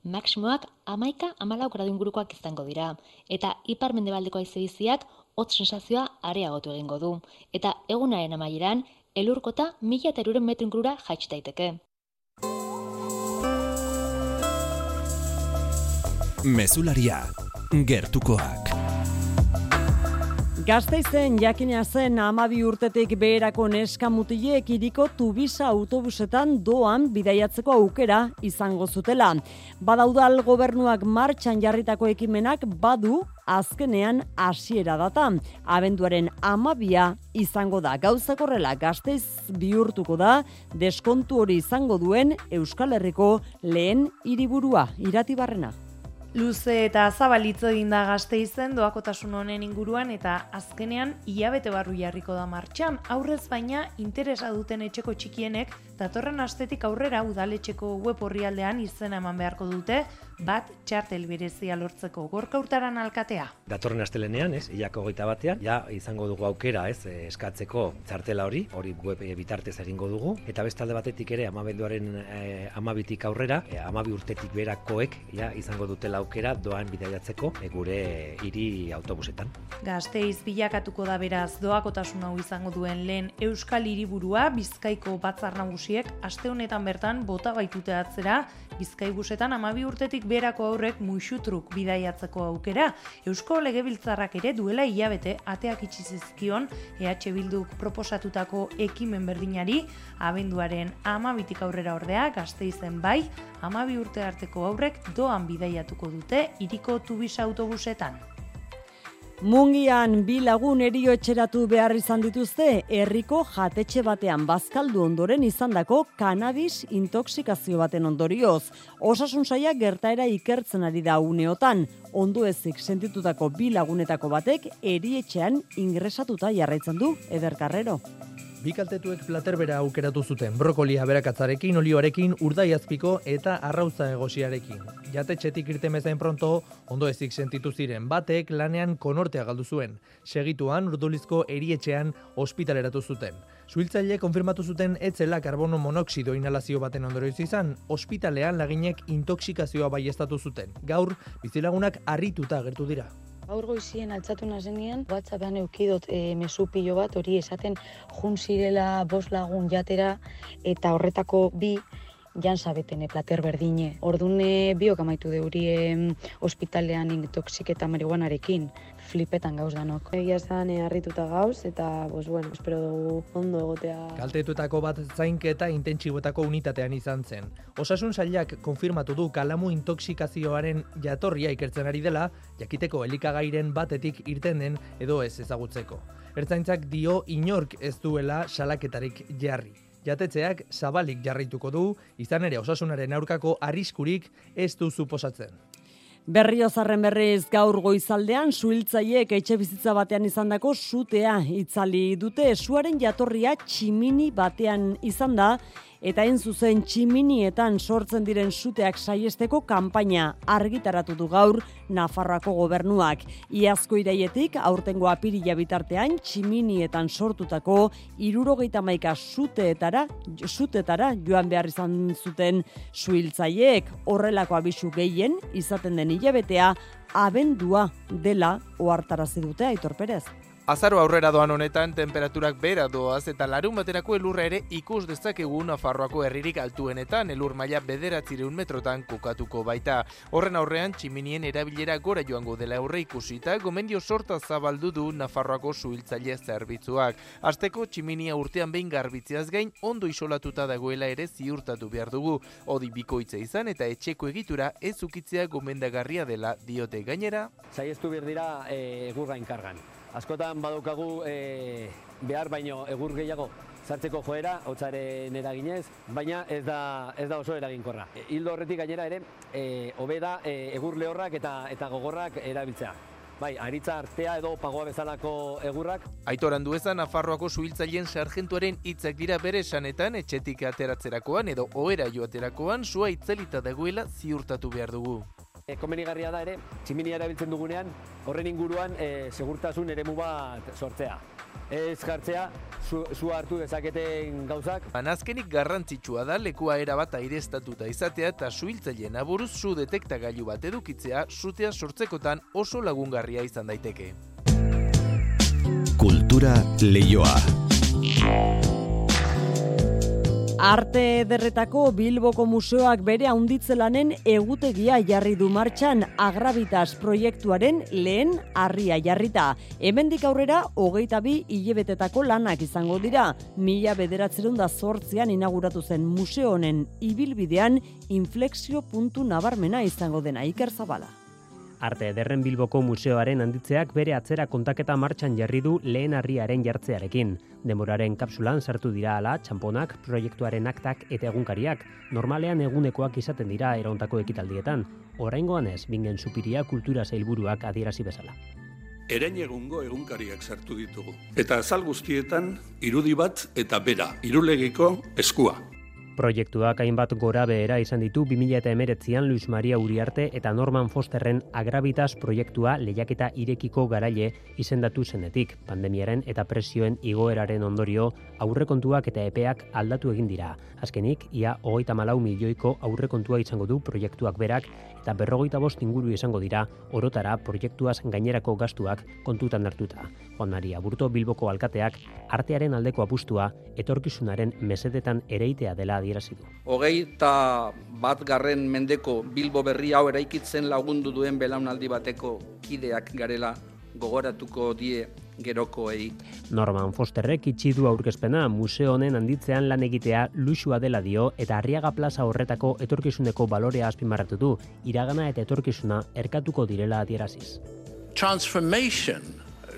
Maksimoak amaika amalau gradu ingurukoak izango dira, eta ipar mendebaldeko aizebiziak hotz sensazioa areagotu egingo du, eta egunaren amaieran, elurkota mila eta eruren metro ingurura jaitsi daiteke. Mezularia, gertukoak. Gazteizen jakina zen amabi urtetik beherako neska mutilek iriko tubisa autobusetan doan bidaiatzeko aukera izango zutela. Badaudal gobernuak martxan jarritako ekimenak badu azkenean hasiera data. Abenduaren amabia izango da. Gauzakorrela gazteiz bihurtuko da deskontu hori izango duen Euskal Herriko lehen hiriburua iratibarrena. Luze eta zabalitzo egin da gazteizen doakotasun honen inguruan eta azkenean hilabete barru jarriko da martxan. Aurrez baina interesa duten etxeko txikienek datorren astetik aurrera udaletxeko web orrialdean izena eman beharko dute bat txartel berezia lortzeko gorka urtaran alkatea. Datorren astelenean, ez, ilako goita batean, ja izango dugu aukera, ez, eh, eskatzeko txartela hori, hori web eh, bitartez egingo dugu, eta bestalde batetik ere amabenduaren eh, amabitik aurrera, eh, amabi urtetik berakoek, ja, izango dutela aukera doan bidaiatzeko eh, gure hiri autobusetan. Gazteiz bilakatuko da beraz doakotasun hau izango duen lehen Euskal Hiriburua Bizkaiko batzar nagusi nagusiek aste honetan bertan bota baitute atzera Bizkaibusetan amabi urtetik berako aurrek muixutruk bidaiatzeko aukera. Eusko Legebiltzarrak ere duela hilabete ateak itxi zizkion EH Bilduk proposatutako ekimen berdinari abenduaren amabitik aurrera ordea gazteizen bai amabi urte arteko aurrek doan bidaiatuko dute iriko tubisa autobusetan. Mungian bi lagun erio etxeratu behar izan dituzte, herriko jatetxe batean bazkaldu ondoren izandako kanabis intoxikazio baten ondorioz. Osasun saia gertaera ikertzen ari da uneotan, ondo ezik sentitutako bi lagunetako batek erietxean ingresatuta jarraitzen du, ederkarrero. Bi kaltetuek platerbera aukeratu zuten, brokolia berakatzarekin, olioarekin, urdaiazpiko eta arrauza egosiarekin. Jatetxetik irten bezain pronto, ondo ezik sentitu ziren, batek lanean konortea galdu zuen. Segituan, urdulizko erietxean ospitaleratu zuten. Suhiltzaile konfirmatu zuten etzela karbono monoksido inhalazio baten ondorioz izan, ospitalean laginek intoxikazioa baiestatu zuten. Gaur, bizilagunak harrituta agertu dira. Gaur goizien altzatu nazenean, WhatsAppean eukidot e, mesu pilo bat, hori esaten jun zirela bos lagun jatera, eta horretako bi jan sabetene plater berdine. Ordune biok amaitu deurie ospitalean intoxik eta marihuanarekin flipetan gauz danok. Egia zan harrituta gauz eta bos, bueno, espero dugu ondo egotea. Kaltetutako bat zainketa intentsiboetako unitatean izan zen. Osasun sailak konfirmatu du kalamu intoxikazioaren jatorria ikertzen ari dela, jakiteko elikagairen batetik irten den edo ez ezagutzeko. Ertzaintzak dio inork ez duela salaketarik jarri. Jatetzeak zabalik jarraituko du, izan ere osasunaren aurkako arriskurik ez du suposatzen. Berriozarren berriz gaur goizaldean suhiltzaiek etxe bizitza batean izandako sutea itzali dute. Suaren jatorria tximini batean izan da eta hain zuzen tximinietan sortzen diren suteak saiesteko kanpaina argitaratu du gaur Nafarroako gobernuak. Iazko iraietik aurtengo apirila bitartean tximinietan sortutako irurogeita maika suteetara, sutetara joan behar izan zuten suhiltzaileek horrelako abisu gehien izaten den hilabetea abendua dela ohartarazi dute Aitor Perez. Azaro aurrera doan honetan temperaturak bera doaz eta larun baterako elurra ere ikus dezakegu Nafarroako herririk altuenetan elur maila bederatzireun metrotan kokatuko baita. Horren aurrean tximinien erabilera gora joango dela aurre ikusita gomendio sorta zabaldu du Nafarroako suhiltzaile zerbitzuak. Azteko tximinia urtean behin garbitzeaz gain ondo isolatuta dagoela ere ziurtatu behar dugu. Odi bikoitza izan eta etxeko egitura ez ukitzea gomendagarria dela diote gainera. Zaieztu behar dira e, kargan askotan badaukagu e, behar baino egur gehiago sartzeko joera, hotzaren eraginez, baina ez da, ez da oso eraginkorra. E, hildo horretik gainera ere, e, hobe da e, egur lehorrak eta, eta gogorrak erabiltzea. Bai, aritza artea edo pagoa bezalako egurrak. Aitoran duezan, Nafarroako suhiltzaileen sargentuaren hitzak dira bere esanetan etxetik ateratzerakoan edo ohera joaterakoan sua itzelita dagoela ziurtatu behar dugu. E, komenigarria da ere, tximinia erabiltzen dugunean, horren inguruan e, segurtasun eremu bat sortzea. Ez jartzea, zu, zu hartu dezaketen gauzak. Anazkenik garrantzitsua da lekua erabat aireztatuta izatea eta suhiltzaileen aburuz zu detektagailu bat edukitzea sutea sortzekotan oso lagungarria izan daiteke. Kultura leioa. Arte ederretako Bilboko museoak bere haunditzelanen egutegia jarri du martxan agrabitas proiektuaren lehen harria jarrita. Hemendik aurrera, hogeita bi hilebetetako lanak izango dira. Mila bederatzerun da zortzian inauguratu zen museo honen ibilbidean inflexio puntu nabarmena izango dena Iker Zabala. Arte Ederren Bilboko museoaren handitzeak bere atzera kontaketa martxan jarri du lehen harriaren jartzearekin. Demoraren kapsulan sartu dira ala txamponak, proiektuaren aktak eta egunkariak, normalean egunekoak izaten dira erauntako ekitaldietan. Oraingoan ez, bingen supiria kultura zailburuak adierazi bezala. Erein egungo egunkariak sartu ditugu. Eta azal guztietan irudi bat eta bera, irulegiko eskua. Proiektuak hainbat gora behera izan ditu 2019an Luis Maria Uriarte eta Norman Fosterren Agravitas proiektua lehiaketa irekiko garaile izendatu zenetik. Pandemiaren eta presioen igoeraren ondorio aurrekontuak eta epeak aldatu egin dira. Azkenik, ia hogeita malau milioiko aurrekontua izango du proiektuak berak eta berrogeita bost inguru izango dira orotara proiektuaz gainerako gastuak kontutan hartuta. Juan Maria Burto Bilboko alkateak artearen aldeko apustua etorkizunaren mesedetan ereitea dela adierazi du. Hogeita bat garren mendeko Bilbo berri hau eraikitzen lagundu duen belaunaldi bateko kideak garela gogoratuko die gerokoei. Norman Fosterrek itxi du aurkezpena museo honen handitzean lan egitea luxua dela dio eta Arriaga Plaza horretako etorkizuneko balorea azpimarratu du, iragana eta etorkizuna erkatuko direla adieraziz. Transformation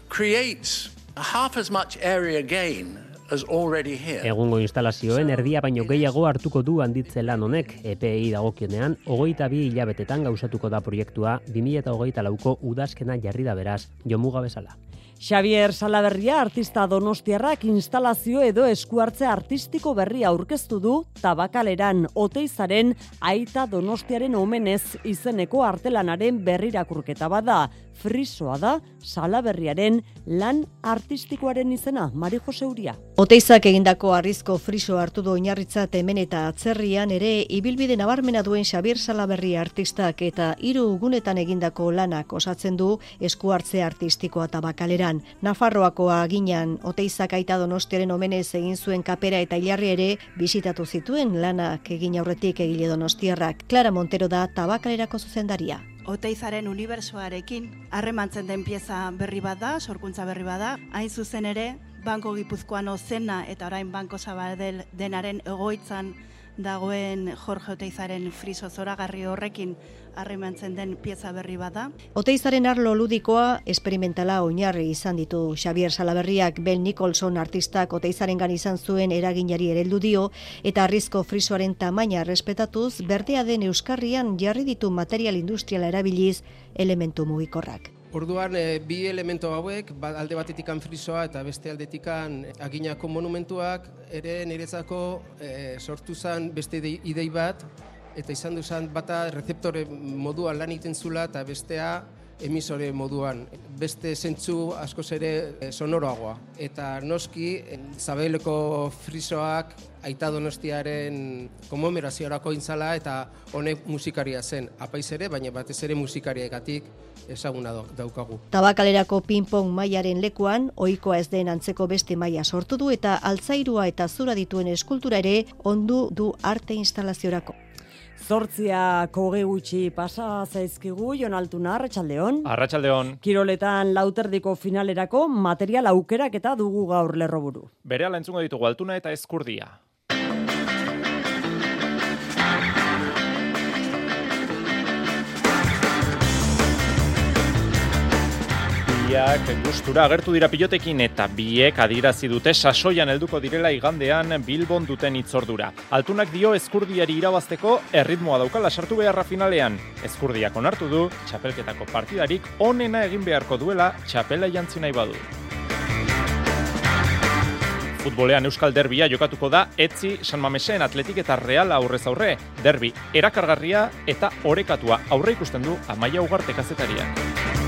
creates half as much area gain as already here. Egungo instalazioen erdia baino gehiago hartuko du handitze lan honek, EPI dagokionean, hogeita bi hilabetetan gauzatuko da proiektua 2008 lauko udazkena jarri da beraz, jomuga bezala. Xavier Salaberria artista donostiarrak instalazio edo eskuartze artistiko berria aurkeztu du tabakaleran oteizaren aita donostiaren omenez izeneko artelanaren berrirakurketa bada. Frisoa da Salaberriaren lan artistikoaren izena, Mari Jose Uria. Oteizak egindako arrizko friso hartu du oinarritzat hemen eta atzerrian ere ibilbide nabarmena duen Xavier Salaberri artistak eta hiru gunetan egindako lanak osatzen du eskuartze artistikoa tabakaleran. Nafarroakoa aginan Oteizak aita donostiaren omenez egin zuen kapera eta hilarri ere bisitatu zituen lanak egin aurretik egile donostiarrak. Clara Montero da tabakalerako zuzendaria. Oteizaren unibersoarekin harremantzen den pieza berri bat da, sorkuntza berri bat da. Hain zuzen ere, Banko Gipuzkoan zena eta orain Banko Zabadel denaren egoitzan dagoen Jorge Oteizaren friso zoragarri horrekin harremantzen den pieza berri bada. Oteizaren arlo ludikoa esperimentala oinarri izan ditu Xavier Salaberriak Bel Nicholson artistak Oteizaren izan zuen eraginari ereldu dio eta arrizko frisoaren tamaina respetatuz berdea den Euskarrian jarri ditu material industriala erabiliz elementu mugikorrak. Orduan, e, bi elemento hauek, ba, alde batetikan frisoa eta beste aldetikan aginako monumentuak, ere niretzako e, sortu zen beste idei bat, eta izan duzan bata rezeptore moduan lan iten zula eta bestea emisore moduan. Beste zentzu askoz ere e, sonoroagoa. Eta noski, zabeleko frisoak aita donostiaren komomerazioarako intzala eta honek musikaria zen. Apaiz ere, baina batez ere musikariagatik ezaguna daukagu. Tabakalerako ping-pong mailaren lekuan, ohikoa ez den antzeko beste maila sortu du eta altzairua eta zura dituen eskultura ere ondu du arte instalaziorako. Zortzia koge gutxi pasa zaizkigu, Jon Altuna, Arratxaldeon. Arratxaldeon. Kiroletan lauterdiko finalerako material aukerak eta dugu gaur lerroburu. Bere ala entzungo ditugu Altuna eta Eskurdia. Biak gustura agertu dira pilotekin eta biek adirazi dute sasoian helduko direla igandean Bilbon duten itzordura. Altunak dio eskurdiari irabazteko erritmoa daukala sartu beharra finalean. Eskurdiak onartu du, txapelketako partidarik onena egin beharko duela txapela jantzi nahi badu. Futbolean Euskal Derbia jokatuko da Etzi, San Mamesen, Atletik eta Real aurrez aurre. Derbi erakargarria eta orekatua aurre ikusten du Amaia Ugarte kazetariak.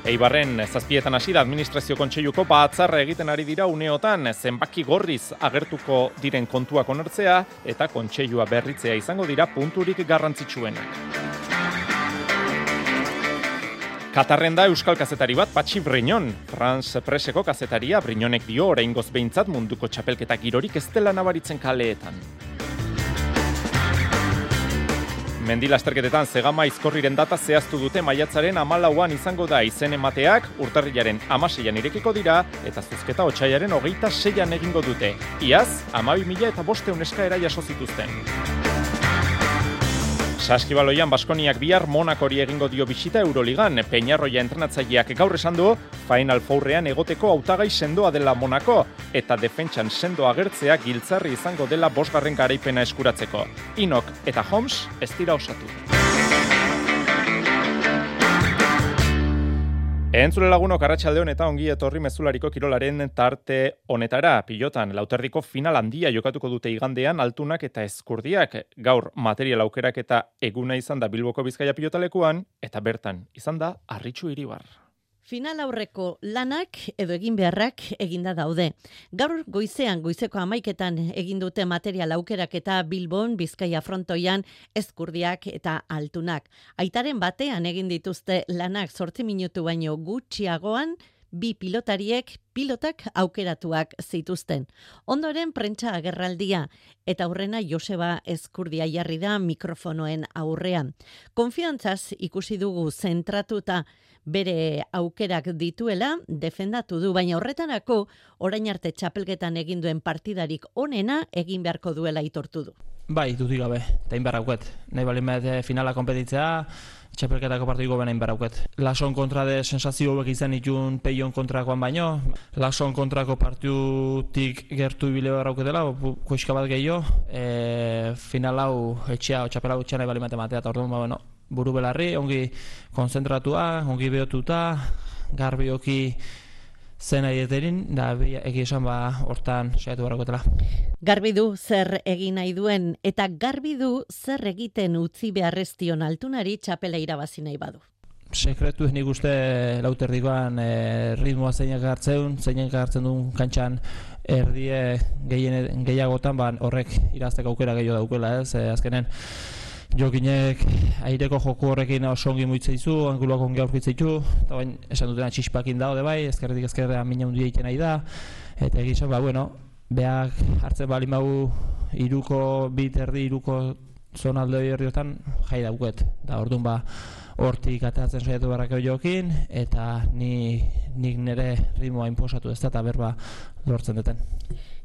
Eibarren zazpietan hasi da administrazio kontseiluko batzarra egiten ari dira uneotan zenbaki gorriz agertuko diren kontuak onartzea eta kontseilua berritzea izango dira punturik garrantzitsuenak. Katarren da Euskal kazetari bat Patxi Briñon, Franz Preseko kazetaria Briñonek dio orain behintzat munduko txapelketak girorik ez dela nabaritzen kaleetan. Mendilasterketetan zegama izkorriren data zehaztu dute maiatzaren amalauan izango da izen emateak, urtarrilaren amaseian irekiko dira, eta zuzketa otxaiaren hogeita seian egingo dute. Iaz, amabi mila eta boste uneska jaso zituzten. Saskibaloian Baskoniak bihar Monakori egingo dio bisita Euroligan. Peñarroia entrenatzaileak gaur esan du, Final Fourrean egoteko hautagai sendoa dela Monako, eta defentsan sendo agertzea giltzarri izango dela bosgarren garaipena eskuratzeko. Inok eta Holmes ez dira osatu. Entzule lagunok arratsaldeon eta ongi etorri mezulariko kirolaren tarte honetara. Pilotan, lauterdiko final handia jokatuko dute igandean altunak eta eskurdiak. Gaur material aukerak eta eguna izan da Bilboko Bizkaia pilotalekuan eta bertan izan da Arritxu Iribar. Final aurreko lanak edo egin beharrak eginda daude. Gaur goizean, goizeko amaiketan egin dute material aukerak eta Bilbon, Bizkaia frontoian, eskurdiak eta altunak. Aitaren batean egin dituzte lanak sortzi minutu baino gutxiagoan, bi pilotariek pilotak aukeratuak zituzten. Ondoren prentsa agerraldia eta aurrena Joseba Eskurdia jarri da mikrofonoen aurrean. Konfiantzaz ikusi dugu zentratuta bere aukerak dituela defendatu du, baina horretarako orain arte txapelketan egin duen partidarik onena egin beharko duela itortu du. Bai, dudik gabe, eta inberrauket. Nahi balin finala kompetitzea, txapelketako partidiko bena inberrauket. Lason kontra de sensazio hobek izan itun peion kontrakoan baino, Lason kontrako partiutik gertu ibile dela, koizka bat gehiago, e, final hau etxea, txapela nahi bali matematea, eta orduan, ba, bueno, buru belarri, ongi konzentratua, ongi behotuta, garbioki zen aieterin, da egi esan ba hortan saiatu barrokotela. Garbi du zer egin nahi duen, eta garbi du zer egiten utzi beharreztion altunari txapela irabazi nahi badu. Sekretu nik uste lauterdikoan e, ritmoa zeinak hartzeun, zeinak hartzen duen kantxan erdie gehien, gehiagotan, ba, horrek irazteko aukera gehiago daukela, ez, e, azkenen jokinek aireko joku horrekin oso ongi dizu, anguloak ongi aurkitze ditu, eta bain esan dutena txispakin daude bai, ezkerretik ezkerrean mina hundi egiten nahi da, eta egizan, ba, bueno, behak hartzen bali mau iruko bit erdi, iruko zonalde horretan jai dauket, eta orduan ba, hortik atatzen saiatu barrak jokin, eta ni, nik nire ritmoa inposatu ez da, eta berba lortzen duten.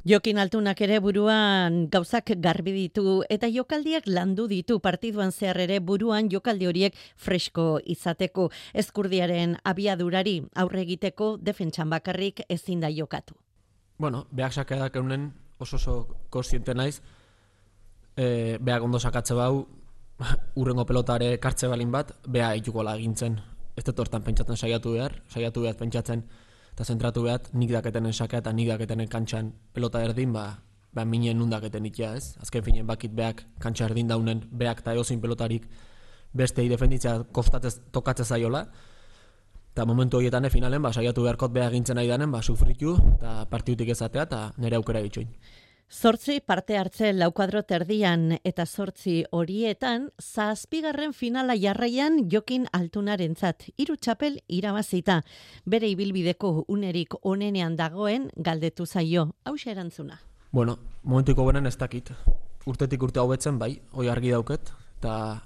Jokin altunak ere buruan gauzak garbi ditu eta jokaldiak landu ditu partiduan zehar ere buruan jokaldi horiek fresko izateko eskurdiaren abiadurari aurre egiteko defentsan bakarrik ezin da jokatu. Bueno, behak sakedak eunen oso oso konsiente naiz, e, behak ondo sakatze bau, urrengo pelotare kartze balin bat, beha ituko lagintzen. Ez dut hortan pentsatzen saiatu behar, saiatu behar pentsatzen eta zentratu behat, nik daketenen sakea eta nik daketenen kantxan pelota erdin, ba, ba minen nundaketen ikia ez. Azken finen bakit beak kantxa erdin daunen, beak eta eozin pelotarik beste defenditzea kostatez tokatzez zaiola. Eta momentu horietan finalen, ba, saiatu beharkot beha gintzen nahi danen, ba, sufritu eta partiutik ezatea eta nire aukera bitxoin. Zortzi parte hartze laukadro terdian eta zortzi horietan, zazpigarren finala jarraian jokin altunaren zat. Iru txapel irabazita. Bere ibilbideko unerik onenean dagoen galdetu zaio. Hau erantzuna. Bueno, momentiko benen ez dakit. Urtetik urte hau betzen, bai, hoi argi dauket. Eta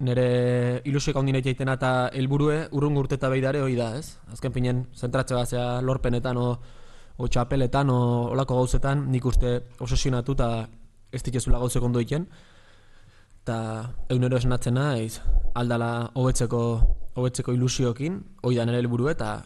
nire ilusioak hondin egitena eta helburue urrungo urteta behidare hoi da, ez? Azken pinen, zentratze bazea lorpenetan o o txapeletan, o olako gauzetan, nik uste osesionatu eta ez dituzula gauzek ondo iken. Eta egunero esan naiz, aldala hobetzeko hobetzeko ilusiokin, hoi da nire helburu eta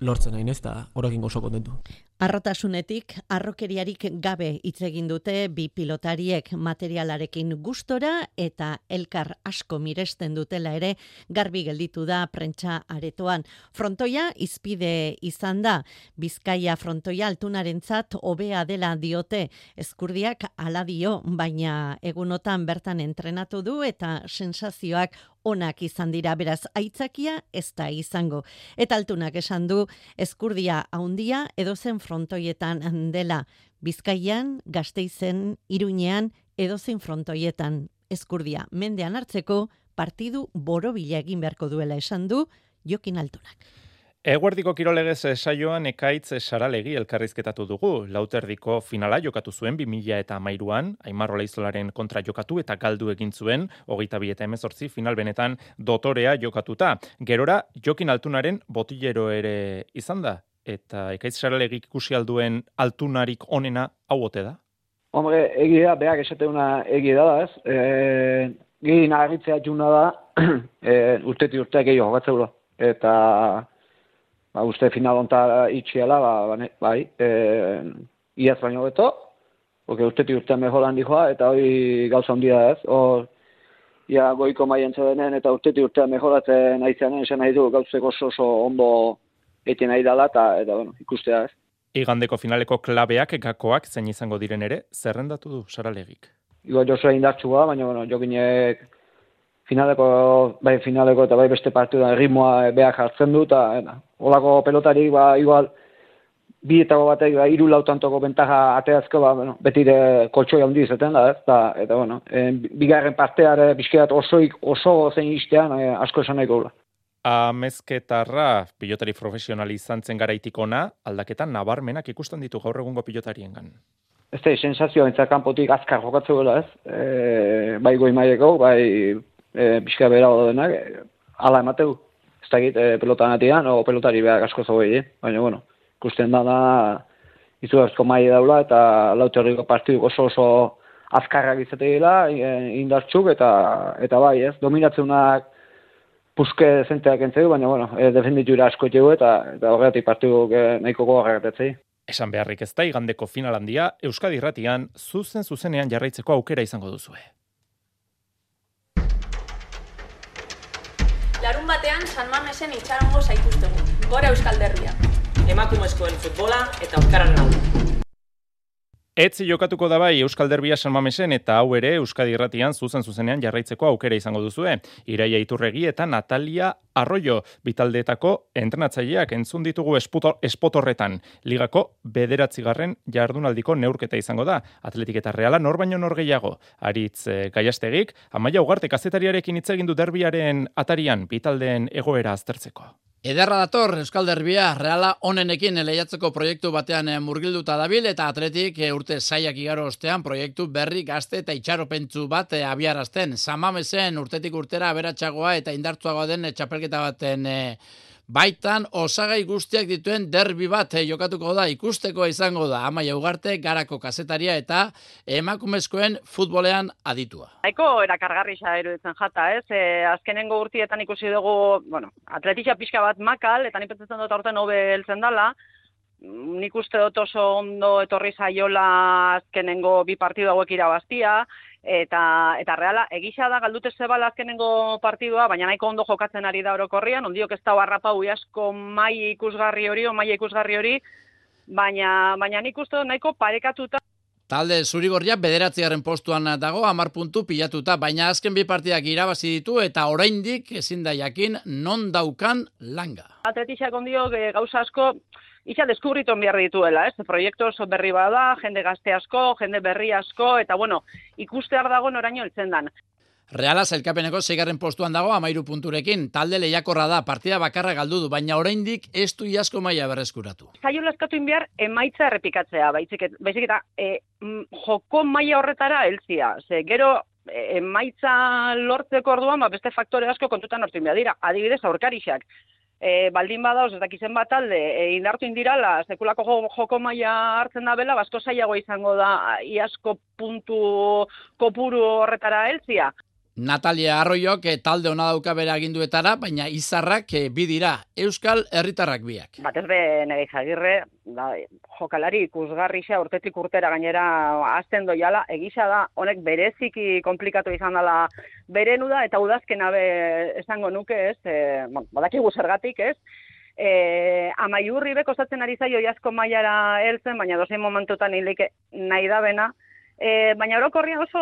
lortzen nahi ez, eta horrekin oso kontentu. Arrotasunetik, arrokeriarik gabe hitz egin dute bi pilotariek materialarekin gustora eta elkar asko miresten dutela ere garbi gelditu da prentsa aretoan. Frontoia izpide izan da, Bizkaia frontoia altunarentzat hobea dela diote, eskurdiak ala dio, baina egunotan bertan entrenatu du eta sensazioak onak izan dira beraz aitzakia ez da izango. Eta altunak esan du eskurdia haundia edozen frontoietan dela Bizkaian, Gasteizen, Iruñean edozen frontoietan eskurdia mendean hartzeko partidu borobila egin beharko duela esan du Jokin Altunak. Eguerdiko kirolegez saioan ekaitz saralegi elkarrizketatu dugu. Lauterdiko finala jokatu zuen 2000 eta mairuan, Aimarro Leizolaren kontra jokatu eta galdu egin zuen, hogeita bi eta emezortzi final benetan dotorea jokatuta. Gerora, jokin altunaren botillero ere izan da, eta ekaitz saralegi ikusi alduen altunarik onena hau ote da? Hombre, egia, behak esateuna egia da, ez? E, Giri nagitzea juna da, e, urteti urteak gehiago, Eta ba, uste final onta itxiela, ba, ba, bai, e, iaz baino beto, porque usteti urte mejoran dijoa, eta hori gauza handia ez, hor, ia goiko maien denen, eta usteti urtea mejoratzen aizean esan nahi du gauzeko oso, oso ondo eten nahi dela, eta, eta bueno, ikustea ez. Igandeko finaleko klabeak gakoak zein izango diren ere, zerrendatu du saralegik. Igo Josua indartsua, baina bueno, jokinek finaleko, bai finaleko eta bai beste partiduan ritmoa behar jartzen du, eta eta, olako pelotari, ba, igual, bi eta batek, ba, iru lautantoko bentaja ateazko, ba, bueno, beti de koltsoi handi izaten da, ez, eta, eta bueno, e, bigarren parteare, bizkeat osoik, oso zein istean, e, asko esan nahiko gula. Amezketarra pilotari profesionali izan zen garaitikona, aldaketan nabarmenak ikusten ditu gaur egungo pilotarien Ez da, sensazioa kanpotik azkar jokatzu gela ez, e, bai goi maieko, bai e, bizka bera denak, e, ala emateu. Ez da e, pelotan atian, o pelotari behar asko zogei, eh? baina bueno, ikusten da da, izu asko mai daula, eta laute horriko partidu oso oso azkarrak izate dira, e, indartxuk, eta, eta bai, ez, dominatzeunak puske zenteak entzegu, baina, bueno, e, defenditu asko etxegu eta, eta horretik partidu e, nahiko gogarra Esan beharrik ez da, igandeko final handia, Euskadi Irratian, zuzen zuzenean jarraitzeko aukera izango duzue. San Mamesen itxarongo zaituztegu. Gora Euskal Derria. Emakumezkoen futbola eta Euskaran nau. Etzi jokatuko da bai Euskal Derbia San Mamesen eta hau ere Euskadi Irratian zuzen zuzenean jarraitzeko aukera izango duzue. Iraia Iturregi eta Natalia Arroyo bitaldeetako entrenatzaileak entzun ditugu espotorretan. Ligako bederatzigarren jardunaldiko neurketa izango da. Atletik eta Reala nor baino nor gehiago. Aritz e, Gaiastegik, Amaia Ugarte kazetariarekin hitz egin du derbiaren atarian bitaldeen egoera aztertzeko. Ederra dator Euskal Derbia Reala onenekin lehiatzeko proiektu batean eh, murgilduta dabil eta atletik eh, urte zaiak igaro ostean proiektu berri gazte eta itxaropentsu bat eh, abiarazten. Samamesen urtetik urtera aberatsagoa eta indartzuagoa den txapelketa baten Baitan osagai guztiak dituen derbi bat eh, jokatuko da ikusteko izango da Amaia Ugarte garako kazetaria eta emakumezkoen futbolean aditua. Aiko erakargarrisa eruditzen jata, ez? E, azkenengo urtietan ikusi dugu, bueno, atletia pixka bat makal eta ni pentsatzen dut aurten hobe heltzen dala. Nik uste dut oso ondo etorri zaiola azkenengo bi partidu hauek irabaztia, eta eta reala egisa da galdute zebal azkenengo partidua baina nahiko ondo jokatzen ari da orokorrian ondiok ez da harrapau asko mai ikusgarri hori o mai ikusgarri hori baina baina nik uste nahiko parekatuta Talde Zurigorria bederatziaren postuan dago, amar puntu pilatuta, baina azken bi partidak irabazi ditu eta oraindik ezin da jakin non daukan langa. Atletixak ondiok e, gauza asko, Ixa deskubritu behar dituela, ez? Proiektu oso berri bada, jende gazte asko, jende berri asko, eta bueno, ikustear dago noraino eltzen dan. Reala zelkapeneko zeigarren postuan dago amairu punturekin, talde lehiakorra da, partida bakarra galdu du, baina oraindik ez du iasko maia berreskuratu. Zailo laskatu inbiar, emaitza errepikatzea, baizik, baizik eta e, joko maia horretara elzia. Ze, gero, e, emaitza lortzeko orduan, ba, beste faktore asko kontutan hortu inbiar dira, adibidez aurkarixak e, baldin badauz, ez dakizen bat talde, e, indartu indirala, sekulako joko maila hartzen da bela, basko zailago izango da, iasko puntu kopuru horretara heltzia. Natalia Arroiok eh, talde ona dauka bere aginduetara, baina izarrak eh, bi dira Euskal Herritarrak biak. Bat ez be nire jagirre, da, jokalari ikusgarrixa urtetik urtera gainera azten doiala, egisa da honek bereziki komplikatu izan dela berenu da, eta udazken abe esango nuke ez, e, bon, badakigu zergatik ez, e, amaiurri beko zatzen ari zaio jasko maiara heltzen, baina dozein momentutan hilike nahi da bena, E, baina orokorria oso,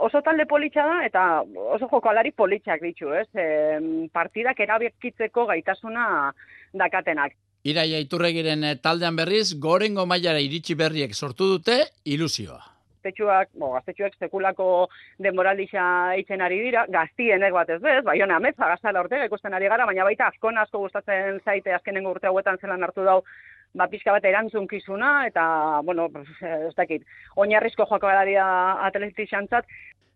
oso talde politxa da eta oso jokalari politxak ditu, ez? E, partidak erabekitzeko gaitasuna dakatenak. Iraia iturregiren eh, taldean berriz, gorengo mailara iritsi berriek sortu dute ilusioa. Gaztetxuak, bo, gaztetxuak sekulako demoralixa itzen ari dira, gaztienek bat ez bez, bai hona ametza gaztala ortega ikusten ari gara, baina baita askon asko gustatzen zaite azkenengo urte hauetan zelan hartu dau ba, pixka bat erantzunkizuna, eta, bueno, ez dakit, oinarrizko joako galaria atletizantzat.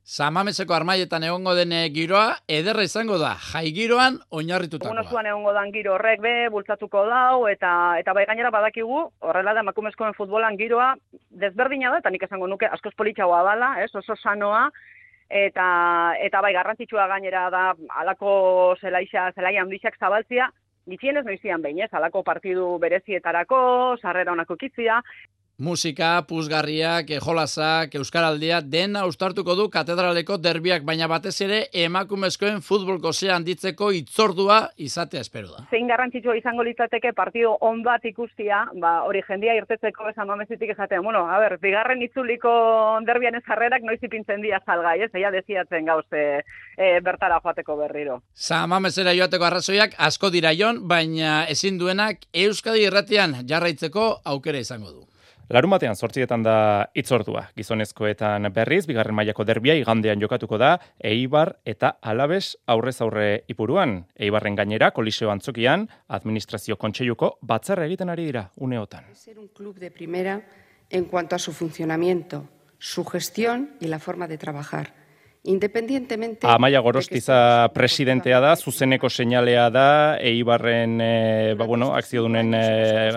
Samameseko armaietan egongo den giroa, ederra izango da, jai giroan oinarritutakoa. Bueno, zuan egongo dan giro horrek be, bultzatuko dau, eta eta bai gainera badakigu, horrela da emakumezkoen futbolan giroa, desberdina da, eta nik esango nuke, askoz politxagoa dala, ez, oso sanoa, eta, eta bai garrantzitsua gainera da, alako zelaixa, zelaia handixak zabaltzia, Gitxienez noizian behin, ez, alako partidu berezietarako, sarrera honako kitzia. Musika, puzgarriak, jolasak, euskaraldia, dena ustartuko du katedraleko derbiak, baina batez ere emakumezkoen futbolko ze handitzeko itzordua izatea espero da. Zein garrantzitsua izango litzateke partido on bat ikustia, ba, hori jendia irtetzeko esan mamezitik esaten, bueno, a ber, bigarren itzuliko derbian ez jarrerak noiz ipintzen dia salgai, ez, eia deziatzen gauze e, bertara joateko berriro. Zamamezera joateko arrazoiak asko dira jon, baina ezin duenak Euskadi irratian jarraitzeko aukera izango du. Larun batean sortzietan da itzordua. Gizonezkoetan berriz, bigarren mailako derbia igandean jokatuko da, Eibar eta Alabes aurrez aurre ipuruan. Eibarren gainera, koliseo antzokian, administrazio kontseiluko batzarra egiten ari dira, uneotan. Ser un club de primera en cuanto a su funcionamiento, su gestión y la forma de trabajar. Independientemente... Amaia Gorostiza presidentea da, zuzeneko seinalea da, Eibarren, e, ba, bueno, akziodunen e,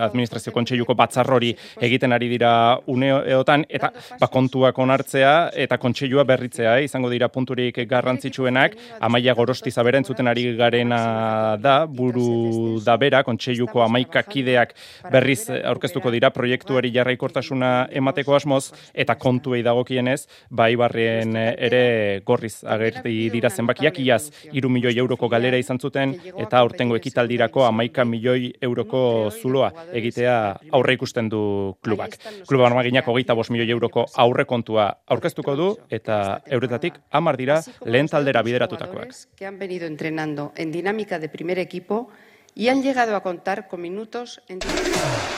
administrazio kontseiluko batzarrori egiten ari dira uneotan, eta ba, kontuak onartzea eta kontseilua berritzea, eh, izango dira punturik garrantzitsuenak, Amaia Gorostiza beren zuten ari garena da, buru da bera, kontseiluko amaikakideak berriz aurkeztuko dira proiektuari jarraikortasuna emateko asmoz, eta kontuei dagokienez, ba, Eibarren ere gorriz agerti dira zenbakiak iaz 3 milioi euroko galera izan zuten eta aurtengo ekitaldirako amaika milioi euroko zuloa egitea aurre ikusten du klubak. Kluba armaginak hogeita bos milioi euroko aurre kontua aurkeztuko du eta euretatik amar dira lehen taldera bideratutakoak. Que han venido entrenando en dinámica de primer equipo y han llegado a contar con minutos en...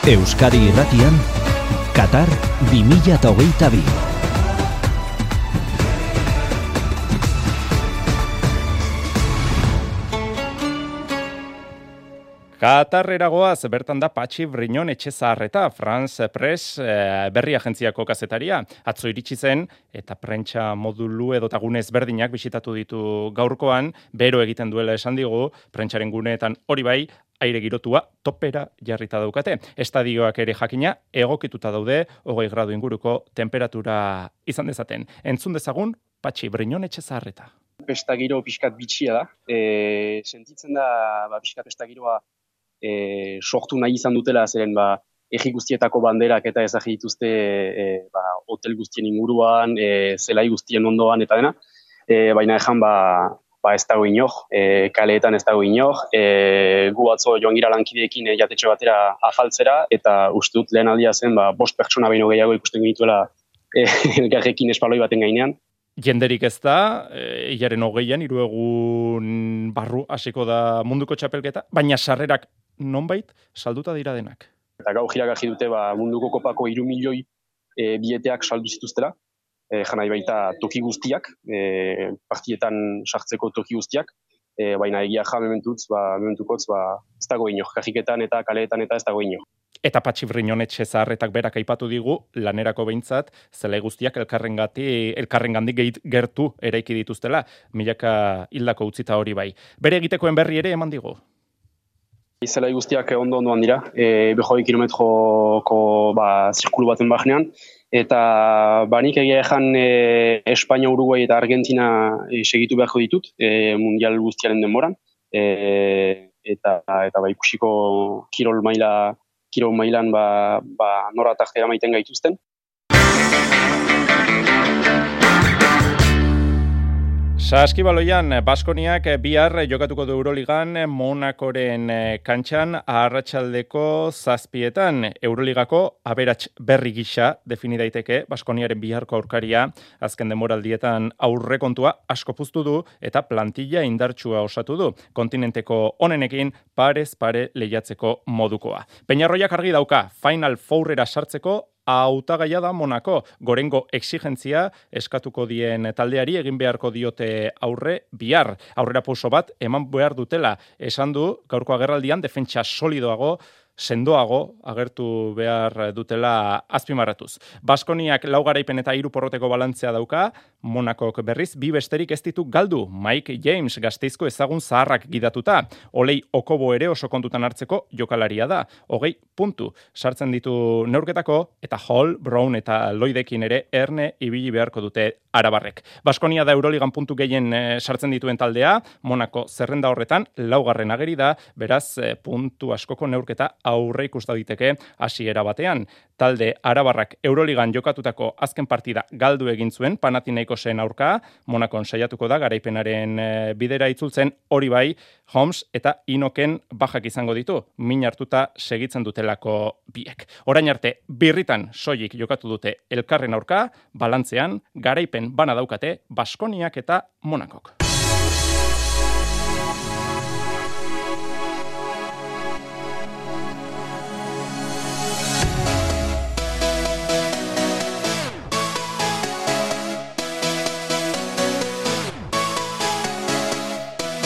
Euskadi irratian, Qatar 2022. Katarreragoaz, bertan da Patxi Brinon etxe zaharreta, France Press e, berri agentziako kazetaria. Atzo iritsi zen, eta prentsa modulu edo tagunez berdinak bisitatu ditu gaurkoan, bero egiten duela esan digu, prentsaren guneetan hori bai, aire girotua topera jarrita daukate. Estadioak ere jakina egokituta daude, hogei gradu inguruko temperatura izan dezaten. Entzun dezagun, Patxi Brinon etxe zaharreta. Pesta giro pixkat bitxia da. E, sentitzen da, ba, pixkat pesta giroa e, sortu nahi izan dutela, zeren ba, egi guztietako banderak eta ezagir dituzte e, ba, hotel guztien inguruan, e, zelai guztien ondoan eta dena, e, baina ezan ba, ba ez dago inor, e, kaleetan ez dago inor, e, gu batzo joan gira lankideekin e, jatetxe batera afaltzera, eta uste dut lehen aldia zen, ba, bost pertsona baino gehiago ikusten genituela e, elgarrekin espaloi baten gainean, Jenderik ez da, e, hilaren hogeian, hiru egun barru hasiko da munduko txapelketa, baina sarrerak nonbait salduta dira denak. Eta gau jiragaji dute ba, munduko kopako iru milioi e, bieteak saldu zituztera, e, janai baita toki guztiak, e, partietan sartzeko toki guztiak, e, baina egia ja mementutz, ba, mementukotz, ba, ez dago ino, kajiketan eta kaleetan eta ez dago ino. Eta patxi brinonetxe zaharretak berak aipatu digu, lanerako behintzat, zela guztiak elkarrengati, elkarrengandik gertu eraiki dituztela, milaka hildako utzita hori bai. Bere egitekoen berri ere eman digu. Zelai guztiak ondo ondoan dira, e, behoi kilometroko ba, zirkulu baten bahnean, eta banik egia ezan e, Espainia, Uruguay eta Argentina e, segitu beharko ditut, e, mundial guztiaren denboran, e, eta, eta ba, ikusiko kirol maila kirol mailan ba, ba, nora tartera maiten gaituzten. Saskibaloian, Baskoniak bihar jokatuko du Euroligan Monakoren kantxan arratsaldeko zazpietan. Euroligako aberats berri gisa defini daiteke Baskoniaren biharko aurkaria. Azken demoraldietan aurrekontua asko puztu du eta plantilla indartsua osatu du. Kontinenteko onenekin parez pare lehiatzeko modukoa. Peñarroiak argi dauka Final Fourera sartzeko hautagaia da Monako. Gorengo exigentzia eskatuko dien taldeari egin beharko diote aurre bihar. Aurrera pauso bat eman behar dutela. Esan du gaurko agerraldian defentsa solidoago sendoago agertu behar dutela azpimarratuz. Baskoniak laugaraipen eta hiru porroteko balantzea dauka, Monakok berriz bi besterik ez ditu galdu. Mike James gazteizko ezagun zaharrak gidatuta. Olei Okobo ere oso kontutan hartzeko jokalaria da. Hogei puntu sartzen ditu neurketako eta Hall, Brown eta Lloydekin ere erne ibili beharko dute Arabarrek. Baskonia da Euroligan puntu gehien e, sartzen dituen taldea, Monako zerrenda horretan laugarren ageri da, beraz e, puntu askoko neurketa aurre ikusta diteke hasiera batean. Talde Arabarrak Euroligan jokatutako azken partida galdu egin zuen Panathinaikosen aurka, Monakon saiatuko da garaipenaren e, bidera itzultzen hori bai Holmes eta Inoken bajak izango ditu, min hartuta segitzen dutelako biek. Orain arte, birritan soilik jokatu dute elkarren aurka, balantzean, garaipen bana daukate, Baskoniak eta Monakok.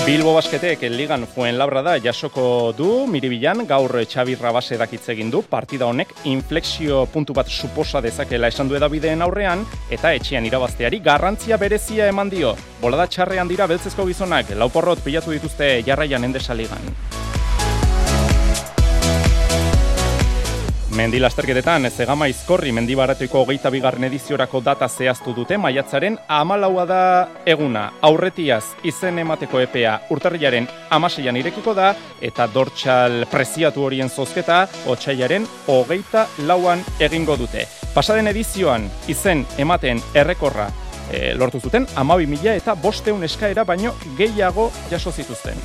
Bilbo Basketek ligan fuen labra da jasoko du, miribilan gaur Xabi Rabase dakitze egin du, partida honek inflexio puntu bat suposa dezakela esan du edabideen aurrean, eta etxean irabazteari garrantzia berezia eman dio. Bolada txarrean dira beltzezko gizonak, lauporrot pilatu dituzte jarraian endesaligan. Mendi lasterketetan, ez egama izkorri mendibaratuko hogeita bigarren ediziorako data zehaztu dute, maiatzaren amalaua da eguna. Aurretiaz izen emateko epea urtarriaren amaseian irekiko da, eta dortxal preziatu horien zozketa, otxaiaren hogeita lauan egingo dute. Pasaden edizioan izen ematen errekorra e, lortu zuten, amabi mila eta bosteun eskaera baino gehiago jaso zituzten.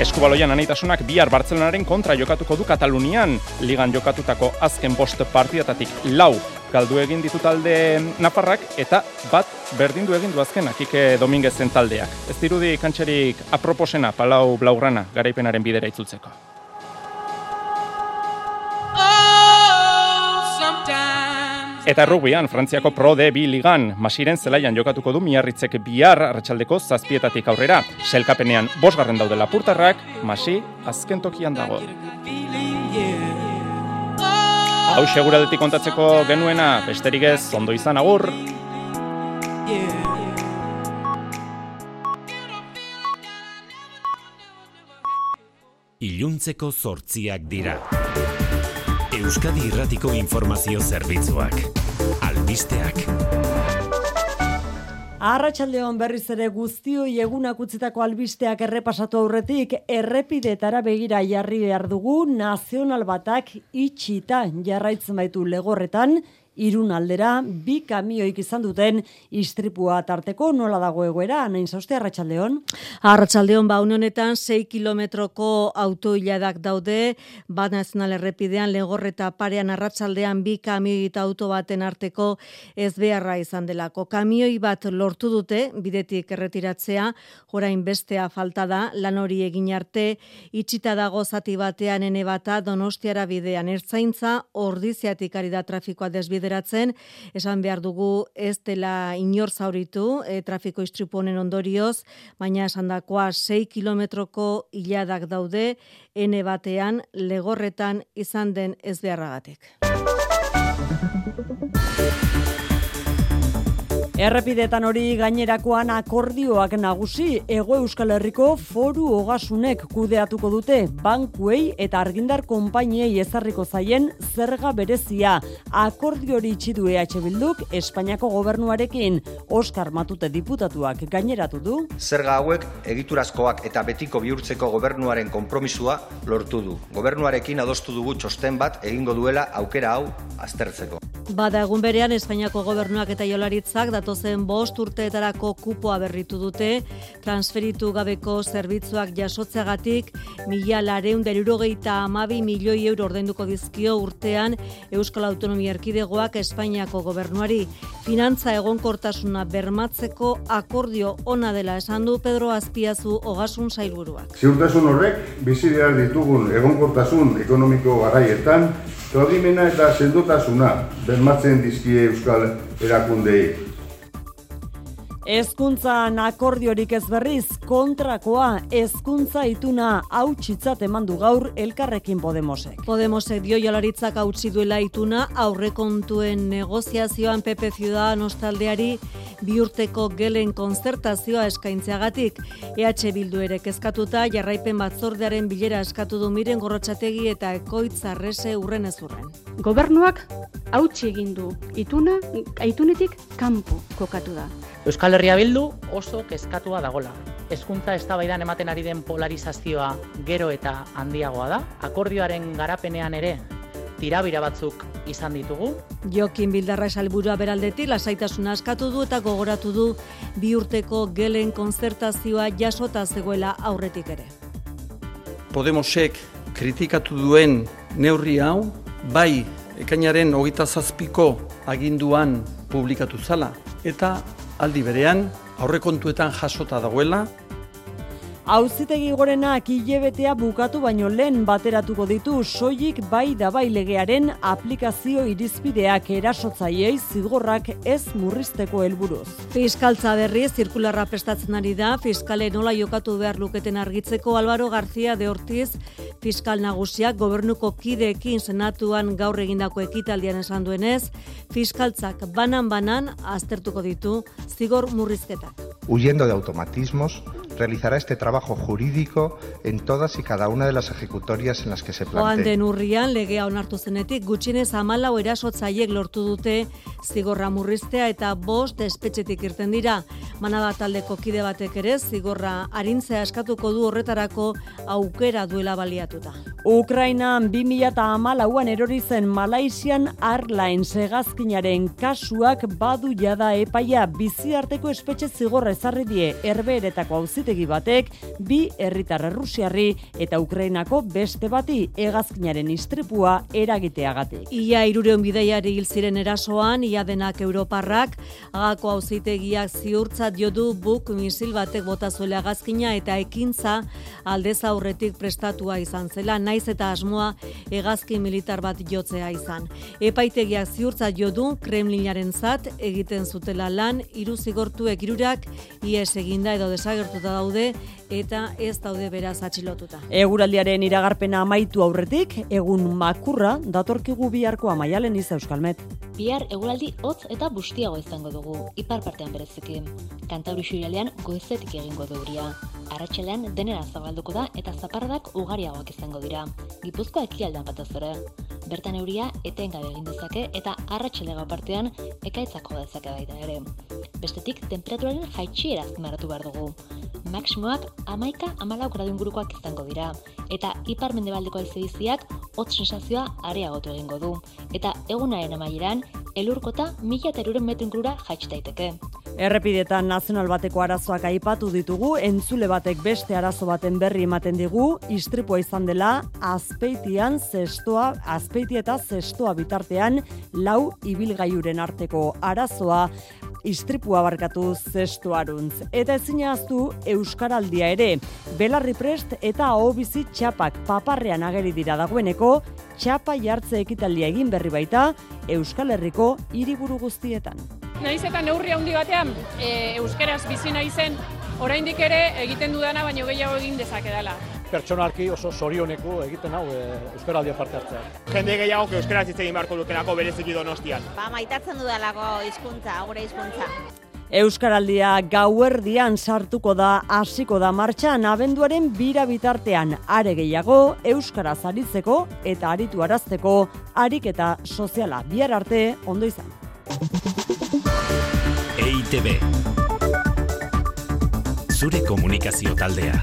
Eskubaloian anaitasunak bihar Bartzelonaren kontra jokatuko du Katalunian. Ligan jokatutako azken bost partidatatik lau galdu egin ditu talde Nafarrak eta bat berdindu egin du azken akike Dominguezen taldeak. Ez dirudi kantxerik aproposena Palau Blaugrana garaipenaren bidera itzultzeko. Eta rugbyan, Frantziako Pro de bi ligan, masiren zelaian jokatuko du miarritzek bihar arratsaldeko zazpietatik aurrera. Selkapenean bosgarren daude lapurtarrak, masi azken tokian dago. Hau seguradetik kontatzeko genuena, besterik ez, ondo izan agur. Iluntzeko zortziak dira. Euskadi Irratiko Informazio Zerbitzuak. Albisteak. Arratxaldeon berriz ere guztioi egunak utzitako albisteak errepasatu aurretik errepidetara begira jarri behar dugu nazional batak itxita jarraitzen baitu legorretan irun aldera, bi kamioik izan duten istripua tarteko nola dago egoera, nain zauzte, Arratxaldeon? Arratxaldeon, ba, honetan, 6 kilometroko autoiladak daude, bat nazional errepidean, legorreta parean Arratxaldean bi kamioi eta auto baten arteko ez beharra izan delako. Kamioi bat lortu dute, bidetik erretiratzea, orain bestea falta da, lan hori egin arte, itxita dago zati batean ene bata, donostiara bidean ertzaintza, ordiziatik ari da trafikoa desbide bideratzen, esan behar dugu ez dela inor zauritu e, trafiko istripu honen ondorioz, baina esan dakoa 6 kilometroko hiladak daude, ene batean legorretan izan den ez beharragatik. Errepidetan hori gainerakoan akordioak nagusi Ego Euskal Herriko foru hogasunek kudeatuko dute bankuei eta argindar konpainiei ezarriko zaien zerga berezia. Akordio hori itxidu EH Bilduk Espainiako gobernuarekin Oskar Matute diputatuak gaineratu du. Zerga hauek egiturazkoak eta betiko bihurtzeko gobernuaren konpromisua lortu du. Gobernuarekin adostu dugu txosten bat egingo duela aukera hau aztertzeko. Bada egun berean Espainiako gobernuak eta jolaritzak datozen bost urteetarako kupoa berritu dute, transferitu gabeko zerbitzuak jasotzeagatik mila lareun derurogeita amabi milioi euro ordenduko dizkio urtean Euskal Autonomia Erkidegoak Espainiako gobernuari. Finantza egonkortasuna bermatzeko akordio ona dela esan du Pedro Azpiazu ogasun sailburuak. Ziurtasun horrek, bizi behar ditugun egonkortasun ekonomiko garaietan, Todimena eta sendotasuna bermatzen dizkie Euskal erakundei. Ezkuntzan akordiorik ez berriz, kontrakoa, ezkuntza ituna hautsitzat eman du gaur elkarrekin Podemosek. Podemosek dio jolaritzak hautsi duela ituna aurrekontuen negoziazioan PP Ciudadanos taldeari biurteko gelen konzertazioa eskaintzeagatik. EH Bildu ere kezkatuta jarraipen batzordearen bilera eskatu du miren gorrotxategi eta ekoitzarrese urren ez urren. Gobernuak hautsi egin du ituna, aitunetik kanpo kokatu da. Euskal Herria Bildu oso kezkatua dagola. Hezkuntza eztabaidan ematen ari den polarizazioa gero eta handiagoa da. Akordioaren garapenean ere tirabira batzuk izan ditugu. Jokin Bildarra esalburua beraldetik lasaitasuna askatu du eta gogoratu du bi urteko gelen konzertazioa jasota zegoela aurretik ere. Podemosek kritikatu duen neurri hau, bai ekainaren hogeita zazpiko aginduan publikatu zala, eta aldi berean aurrekontuetan jasota dagoela. Auzitegi gorenak hilebetea bukatu baino lehen bateratuko ditu soilik bai da bai legearen aplikazio irizpideak erasotzaiei zigorrak ez murrizteko helburuz. Fiskaltza berri zirkularra prestatzen ari da, fiskale nola jokatu behar luketen argitzeko Álvaro García de Ortiz, fiskal nagusiak gobernuko kideekin senatuan gaur egindako ekitaldian esan duenez, fiskaltzak banan-banan aztertuko ditu zigor murrizketak. Huyendo de automatismos, realizará este trabajo jurídico en todas y cada una de las ejecutorias en las que se Joan plantee. den urrian legea onartu zenetik gutxinez amalau erasotzaiek lortu dute zigorra murriztea eta bost espetxetik irten dira. Manada taldeko kide batek ere zigorra arintzea eskatuko du horretarako aukera duela baliatuta. Ukrainan 2008an erori zen Malaisian Airlines hegazkinaren kasuak badu jada epaia biziarteko espetxe zigorra ezarri die herbeeretako auzitegi batek bi herritar errusiarri eta Ukrainako beste bati hegazkinaren istripua eragiteagatik. Ia irureun bideiari hil ziren erasoan, ia denak Europarrak, agako auzitegiak ziurtzat jo du buk misil batek bota zuela hegazkina eta ekintza aldez aurretik prestatua izan zela, naiz eta asmoa hegazki militar bat jotzea izan. Epaitegiak ziurtzat jo du Kremlinaren zat egiten zutela lan, hiru zigortuek irurak ies eginda edo desagertuta daude eta ez daude beraz atxilotuta. Eguraldiaren iragarpena amaitu aurretik, egun makurra datorkigu biharko amaialen iz Euskalmet. Bihar eguraldi hotz eta bustiago izango dugu, ipar partean bereziki. Kantauri xurialean goizetik egingo du euria. Arratxalean denera zabalduko da eta zaparradak ugariagoak izango dira. Gipuzkoa ekialdan batez ere. Bertan euria etengabe egin dezake eta arratsale gau partean ekaitzako dezake baita ere. Bestetik, temperaturaren jaitsiera azpimarratu behar dugu. Maksimoak amaika amalau gradu ingurukoak izango dira. Eta ipar mendebaldeko aizebiziak hotz sensazioa areagotu egingo du. Eta egunaren amaieran, elurkota mila eta eruren metro ingurura jaitsi daiteke. Errepidetan nazional bateko arazoak aipatu ditugu, entzule batek beste arazo baten berri ematen digu, istripua izan dela, azpeitian zestoa, azpeiti eta zestoa bitartean, lau ibilgaiuren arteko arazoa, istripua barkatu zestoaruntz. Eta ezin ahaztu Euskaraldia ere, belarri prest eta bizi txapak paparrean ageri dira dagoeneko, txapa jartze ekitaldia egin berri baita, Euskal Herriko hiriburu guztietan. Naiz eta neurri handi batean e, euskeraz bizi naizen, oraindik ere egiten dudana baino gehiago egin dezakedala. pertsonalki oso sorioneko egiten hau e, Euskaraldia parte hartzea. Jende gehiago que euskaraz hitz egin beharko dutelako bereziki donostian. Ba, maitatzen dudalako hizkuntza, gure hizkuntza. Euskaraldia gauerdian sartuko da hasiko da martxan abenduaren bira bitartean. Are gehiago euskaraz aritzeko eta aritu arazteko ariketa soziala. Bihar arte ondo izan. EITB Zure komunikazio taldea